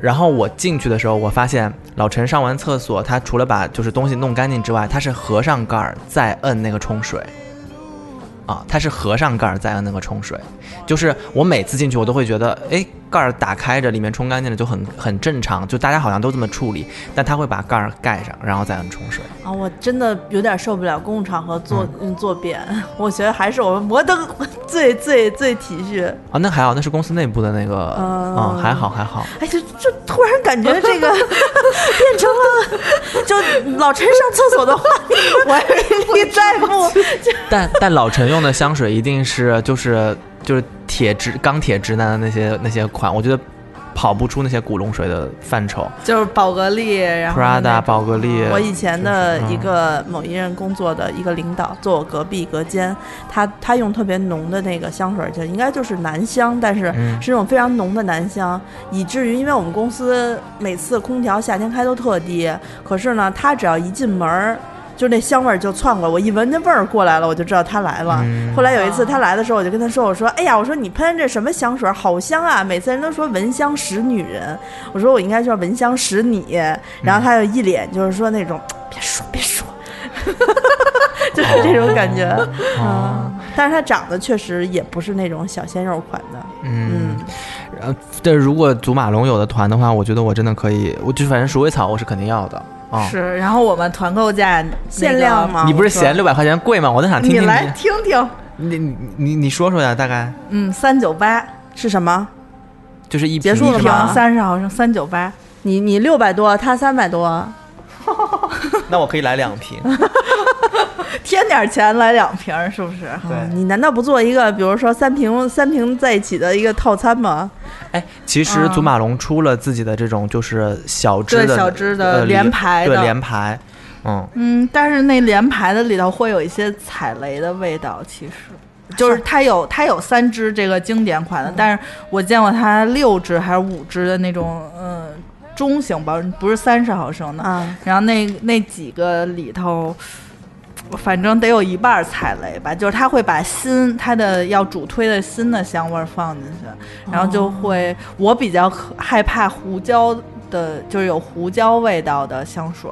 Speaker 3: 然后我进去的时候，我发现老陈上完厕所，他除了把就是东西弄干净之外，他是合上盖儿再摁那个冲水。啊，它是合上盖儿再按那个冲水，就是我每次进去我都会觉得，哎，盖儿打开着，里面冲干净了就很很正常，就大家好像都这么处理，但他会把盖儿盖上，然后再按冲水。
Speaker 1: 啊，我真的有点受不了公共场合坐嗯坐便，我觉得还是我们摩登最最最体恤。
Speaker 3: 啊，那还好，那是公司内部的那个，嗯，还好还好。
Speaker 1: 哎，就就突然感觉这个 变成了，就老陈上厕所的话我历历在目。
Speaker 3: 但但老陈。用的香水一定是就是就是铁直钢铁直男的那些那些款，我觉得跑不出那些古龙水的范畴。
Speaker 2: 就是宝格丽，然后
Speaker 3: Prada 宝格丽。
Speaker 1: 我以前的一个某一任工作的一个领导，坐我隔壁隔间，他他用特别浓的那个香水，就应该就是男香，但是是那种非常浓的男香，以至于因为我们公司每次空调夏天开都特低，可是呢，他只要一进门儿。就那香味儿就窜过来，我一闻那味儿过来了，我就知道他来了。后来有一次他来的时候，我就跟他说：“我说，哎呀，我说你喷这什么香水，好香啊！每次人都说闻香识女人，我说我应该叫闻香识你。”然后他就一脸就是说那种别说别说，就是这种感觉啊。但是他长得确实也不是那种小鲜肉款的。嗯，
Speaker 3: 然后这如果祖马龙有的团的话，我觉得我真的可以，我就反正鼠尾草我是肯定要的。
Speaker 2: 是，然后我们团购价
Speaker 1: 限量吗？
Speaker 3: 你不是嫌六百块钱贵吗？我都想听听
Speaker 2: 你来听听，
Speaker 3: 你你你你说说呀，大概
Speaker 2: 嗯，三九八
Speaker 1: 是什么？
Speaker 3: 就是一
Speaker 1: 结束了吗？
Speaker 2: 三十毫升，三九八。
Speaker 1: 你你六百多，他三百多，
Speaker 3: 那我可以来两瓶，
Speaker 2: 添点钱来两瓶，是不是？
Speaker 3: 对，
Speaker 1: 你难道不做一个，比如说三瓶三瓶在一起的一个套餐吗？
Speaker 3: 哎，其实祖马龙出了自己的这种就是小支的
Speaker 2: 小支的连排
Speaker 3: 的。连排，
Speaker 2: 嗯。嗯，但是那连排的里头会有一些踩雷的味道，其实。就是它有它有三支这个经典款的，但是我见过它六支还是五支的那种，嗯，中型包不是三十毫升的，然后那那几个里头。反正得有一半踩雷吧，就是他会把新他的要主推的新的香味放进去，然后就会我比较害怕胡椒的，就是有胡椒味道的香水。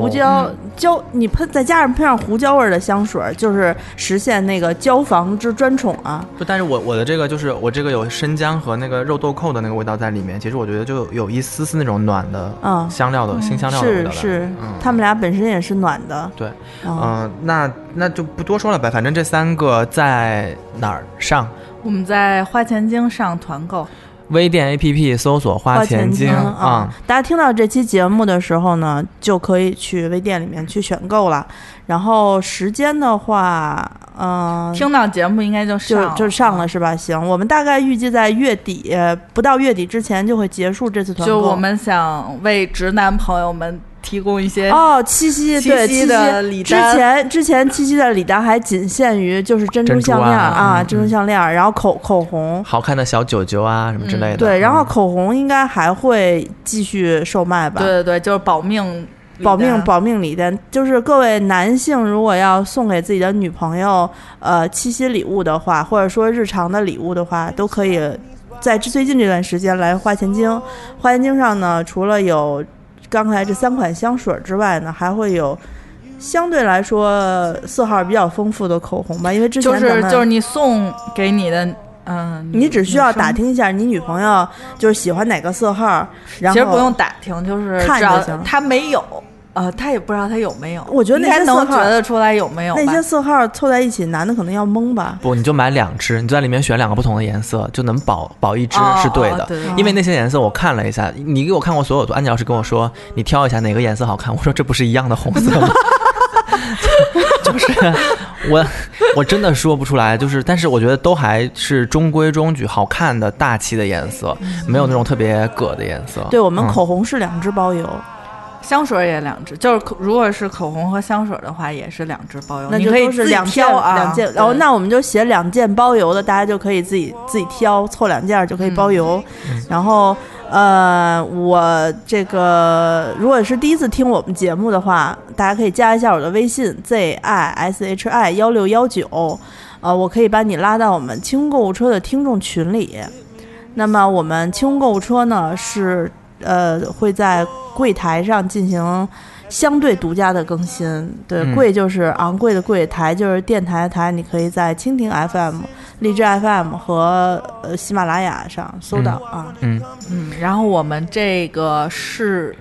Speaker 1: 胡椒椒，你喷再加上喷上胡椒味的香水，就是实现那个椒房之专宠啊！
Speaker 3: 不，但是我我的这个就是我这个有生姜和那个肉豆蔻的那个味道在里面，其实我觉得就有一丝丝那种暖的香料的新香料的味道。
Speaker 1: 是是，他们俩本身也是暖的。
Speaker 3: 对，嗯，那那就不多说了呗，反正这三个在哪儿上？
Speaker 2: 我们在花钱精上团购。
Speaker 3: 微店 A P P 搜索“花钱精”啊，
Speaker 1: 大家听到这期节目的时候呢，就可以去微店里面去选购了。然后时间的话，嗯，
Speaker 2: 听到节目应该就
Speaker 1: 就就上了是吧？行，我们大概预计在月底不到月底之前就会结束这次团购。
Speaker 2: 就我们想为直男朋友们。提供一些
Speaker 1: 哦，七夕对七夕
Speaker 2: 的礼
Speaker 1: 单。之前之前七夕的礼单还仅限于就是珍珠项链啊，珍珠项链，然后口口红，
Speaker 3: 好看的小九九啊什么之类的。
Speaker 1: 对，然后口红应该还会继续售卖吧？
Speaker 2: 对对对，就是保命
Speaker 1: 保命保命礼单，就是各位男性如果要送给自己的女朋友呃七夕礼物的话，或者说日常的礼物的话，都可以在最近这段时间来花钱精。花钱精上呢，除了有。刚才这三款香水之外呢，还会有相对来说色号比较丰富的口红吧？因为之前
Speaker 2: 就是就是你送给你的，嗯，
Speaker 1: 你只需要打听一下你女朋友就是喜欢哪个色号，然后
Speaker 2: 其实不用打听，就是
Speaker 1: 看就行，
Speaker 2: 她没有。呃，他也不知道他有没有，
Speaker 1: 我觉得那些
Speaker 2: 能觉得出来有没有。
Speaker 1: 那些色号凑在一起，男的可能要懵吧？
Speaker 3: 不，你就买两支，你在里面选两个不同的颜色，就能保保一支是对的。因为那些颜色我看了一下，你给我看过所有图，安吉老师跟我说，你挑一下哪个颜色好看。我说这不是一样的红色吗？就是我我真的说不出来，就是但是我觉得都还是中规中矩、好看的大气的颜色，没有那种特别葛的颜色。
Speaker 1: 对我们口红是两支包邮。
Speaker 2: 香水也两支，就是如果是口红和香水的话，也是两支包邮。
Speaker 1: 那就
Speaker 2: 都
Speaker 1: 是两件两件，然后那我们就写两件包邮的，大家就可以自己自己挑，凑两件就可以包邮。然后呃，我这个如果是第一次听我们节目的话，大家可以加一下我的微信 z i s h i 幺六幺九，呃，我可以把你拉到我们清购物车的听众群里。那么我们清空购物车呢是。呃，会在柜台上进行相对独家的更新。对，柜就是昂贵的柜，台就是电台的台。你可以在蜻蜓 FM、荔枝 FM 和呃喜马拉雅上搜到啊。
Speaker 3: 嗯
Speaker 2: 嗯，然后我们这个是。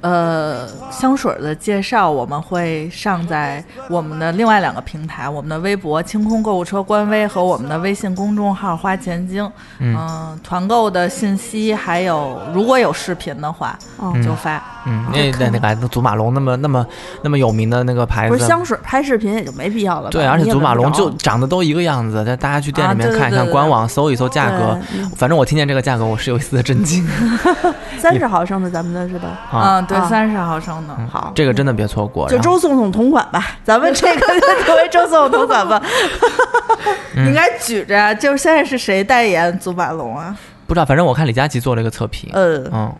Speaker 2: 呃，香水的介绍我们会上在我们的另外两个平台，我们的微博“清空购物车”官微和我们的微信公众号“花钱精”。嗯，团购的信息还有如果有视频的话，就发。
Speaker 3: 嗯，那那那个祖马龙那么那么那么有名的那个牌子，
Speaker 1: 不是香水拍视频也就没必要了。
Speaker 3: 对，而且祖马龙就长得都一个样子，大家去店里面看一看，官网搜一搜价格。反正我听见这个价格，我是有一丝的震惊。
Speaker 1: 三十毫升的咱们的是吧？
Speaker 2: 啊。对，三十毫升的，好，
Speaker 3: 这个真的别错过。
Speaker 1: 就周总统同款吧，咱们这个就 作为周总统同款吧。
Speaker 2: 你应该举着，就是现在是谁代言祖马龙啊？
Speaker 3: 不知道，反正我看李佳琦做了一个测评。
Speaker 1: 嗯嗯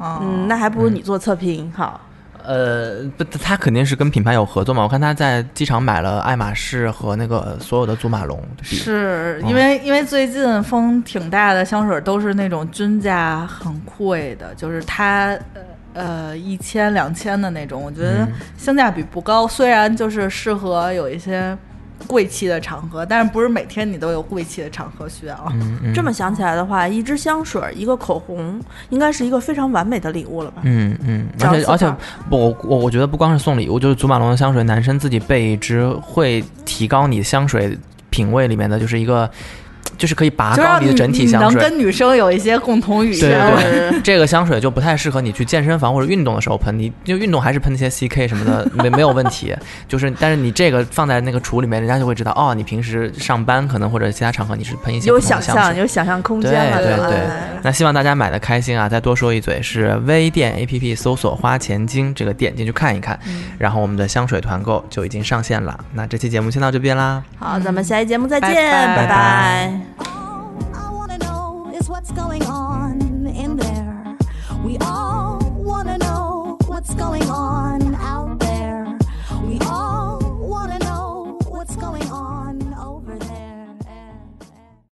Speaker 1: 嗯，那还不如你做测评好。
Speaker 3: 呃，不，他肯定是跟品牌有合作嘛。我看他在机场买了爱马仕和那个所有的祖马龙。
Speaker 2: 是因为因为最近风挺大的，香水都是那种均价很贵的，就是它。呃，一千两千的那种，我觉得性价比不高。虽然就是适合有一些贵气的场合，但是不是每天你都有贵气的场合需要。
Speaker 1: 这么想起来的话，一支香水，一个口红，应该是一个非常完美的礼物了吧？
Speaker 3: 嗯嗯，而且而且，我我我觉得不光是送礼物，就是祖马龙的香水，男生自己备一支，会提高你香水品味里面的就是一个。就是可以拔高你的整体香
Speaker 2: 水，能跟女生有一些共同语
Speaker 3: 言。对对，这个香水就不太适合你去健身房或者运动的时候喷，你就运动还是喷那些 CK 什么的没没有问题。就是，但是你这个放在那个橱里面，人家就会知道哦，你平时上班可能或者其他场合你是喷一些
Speaker 1: 有想象，有想象空间
Speaker 3: 了。对对对，那希望大家买的开心啊！再多说一嘴，是微店 APP 搜索“花钱精”这个点进去看一看，然后我们的香水团购就已经上线了。那这期节目先到这边啦，
Speaker 1: 好，咱们下期节目再见，
Speaker 3: 拜拜。is what's going on.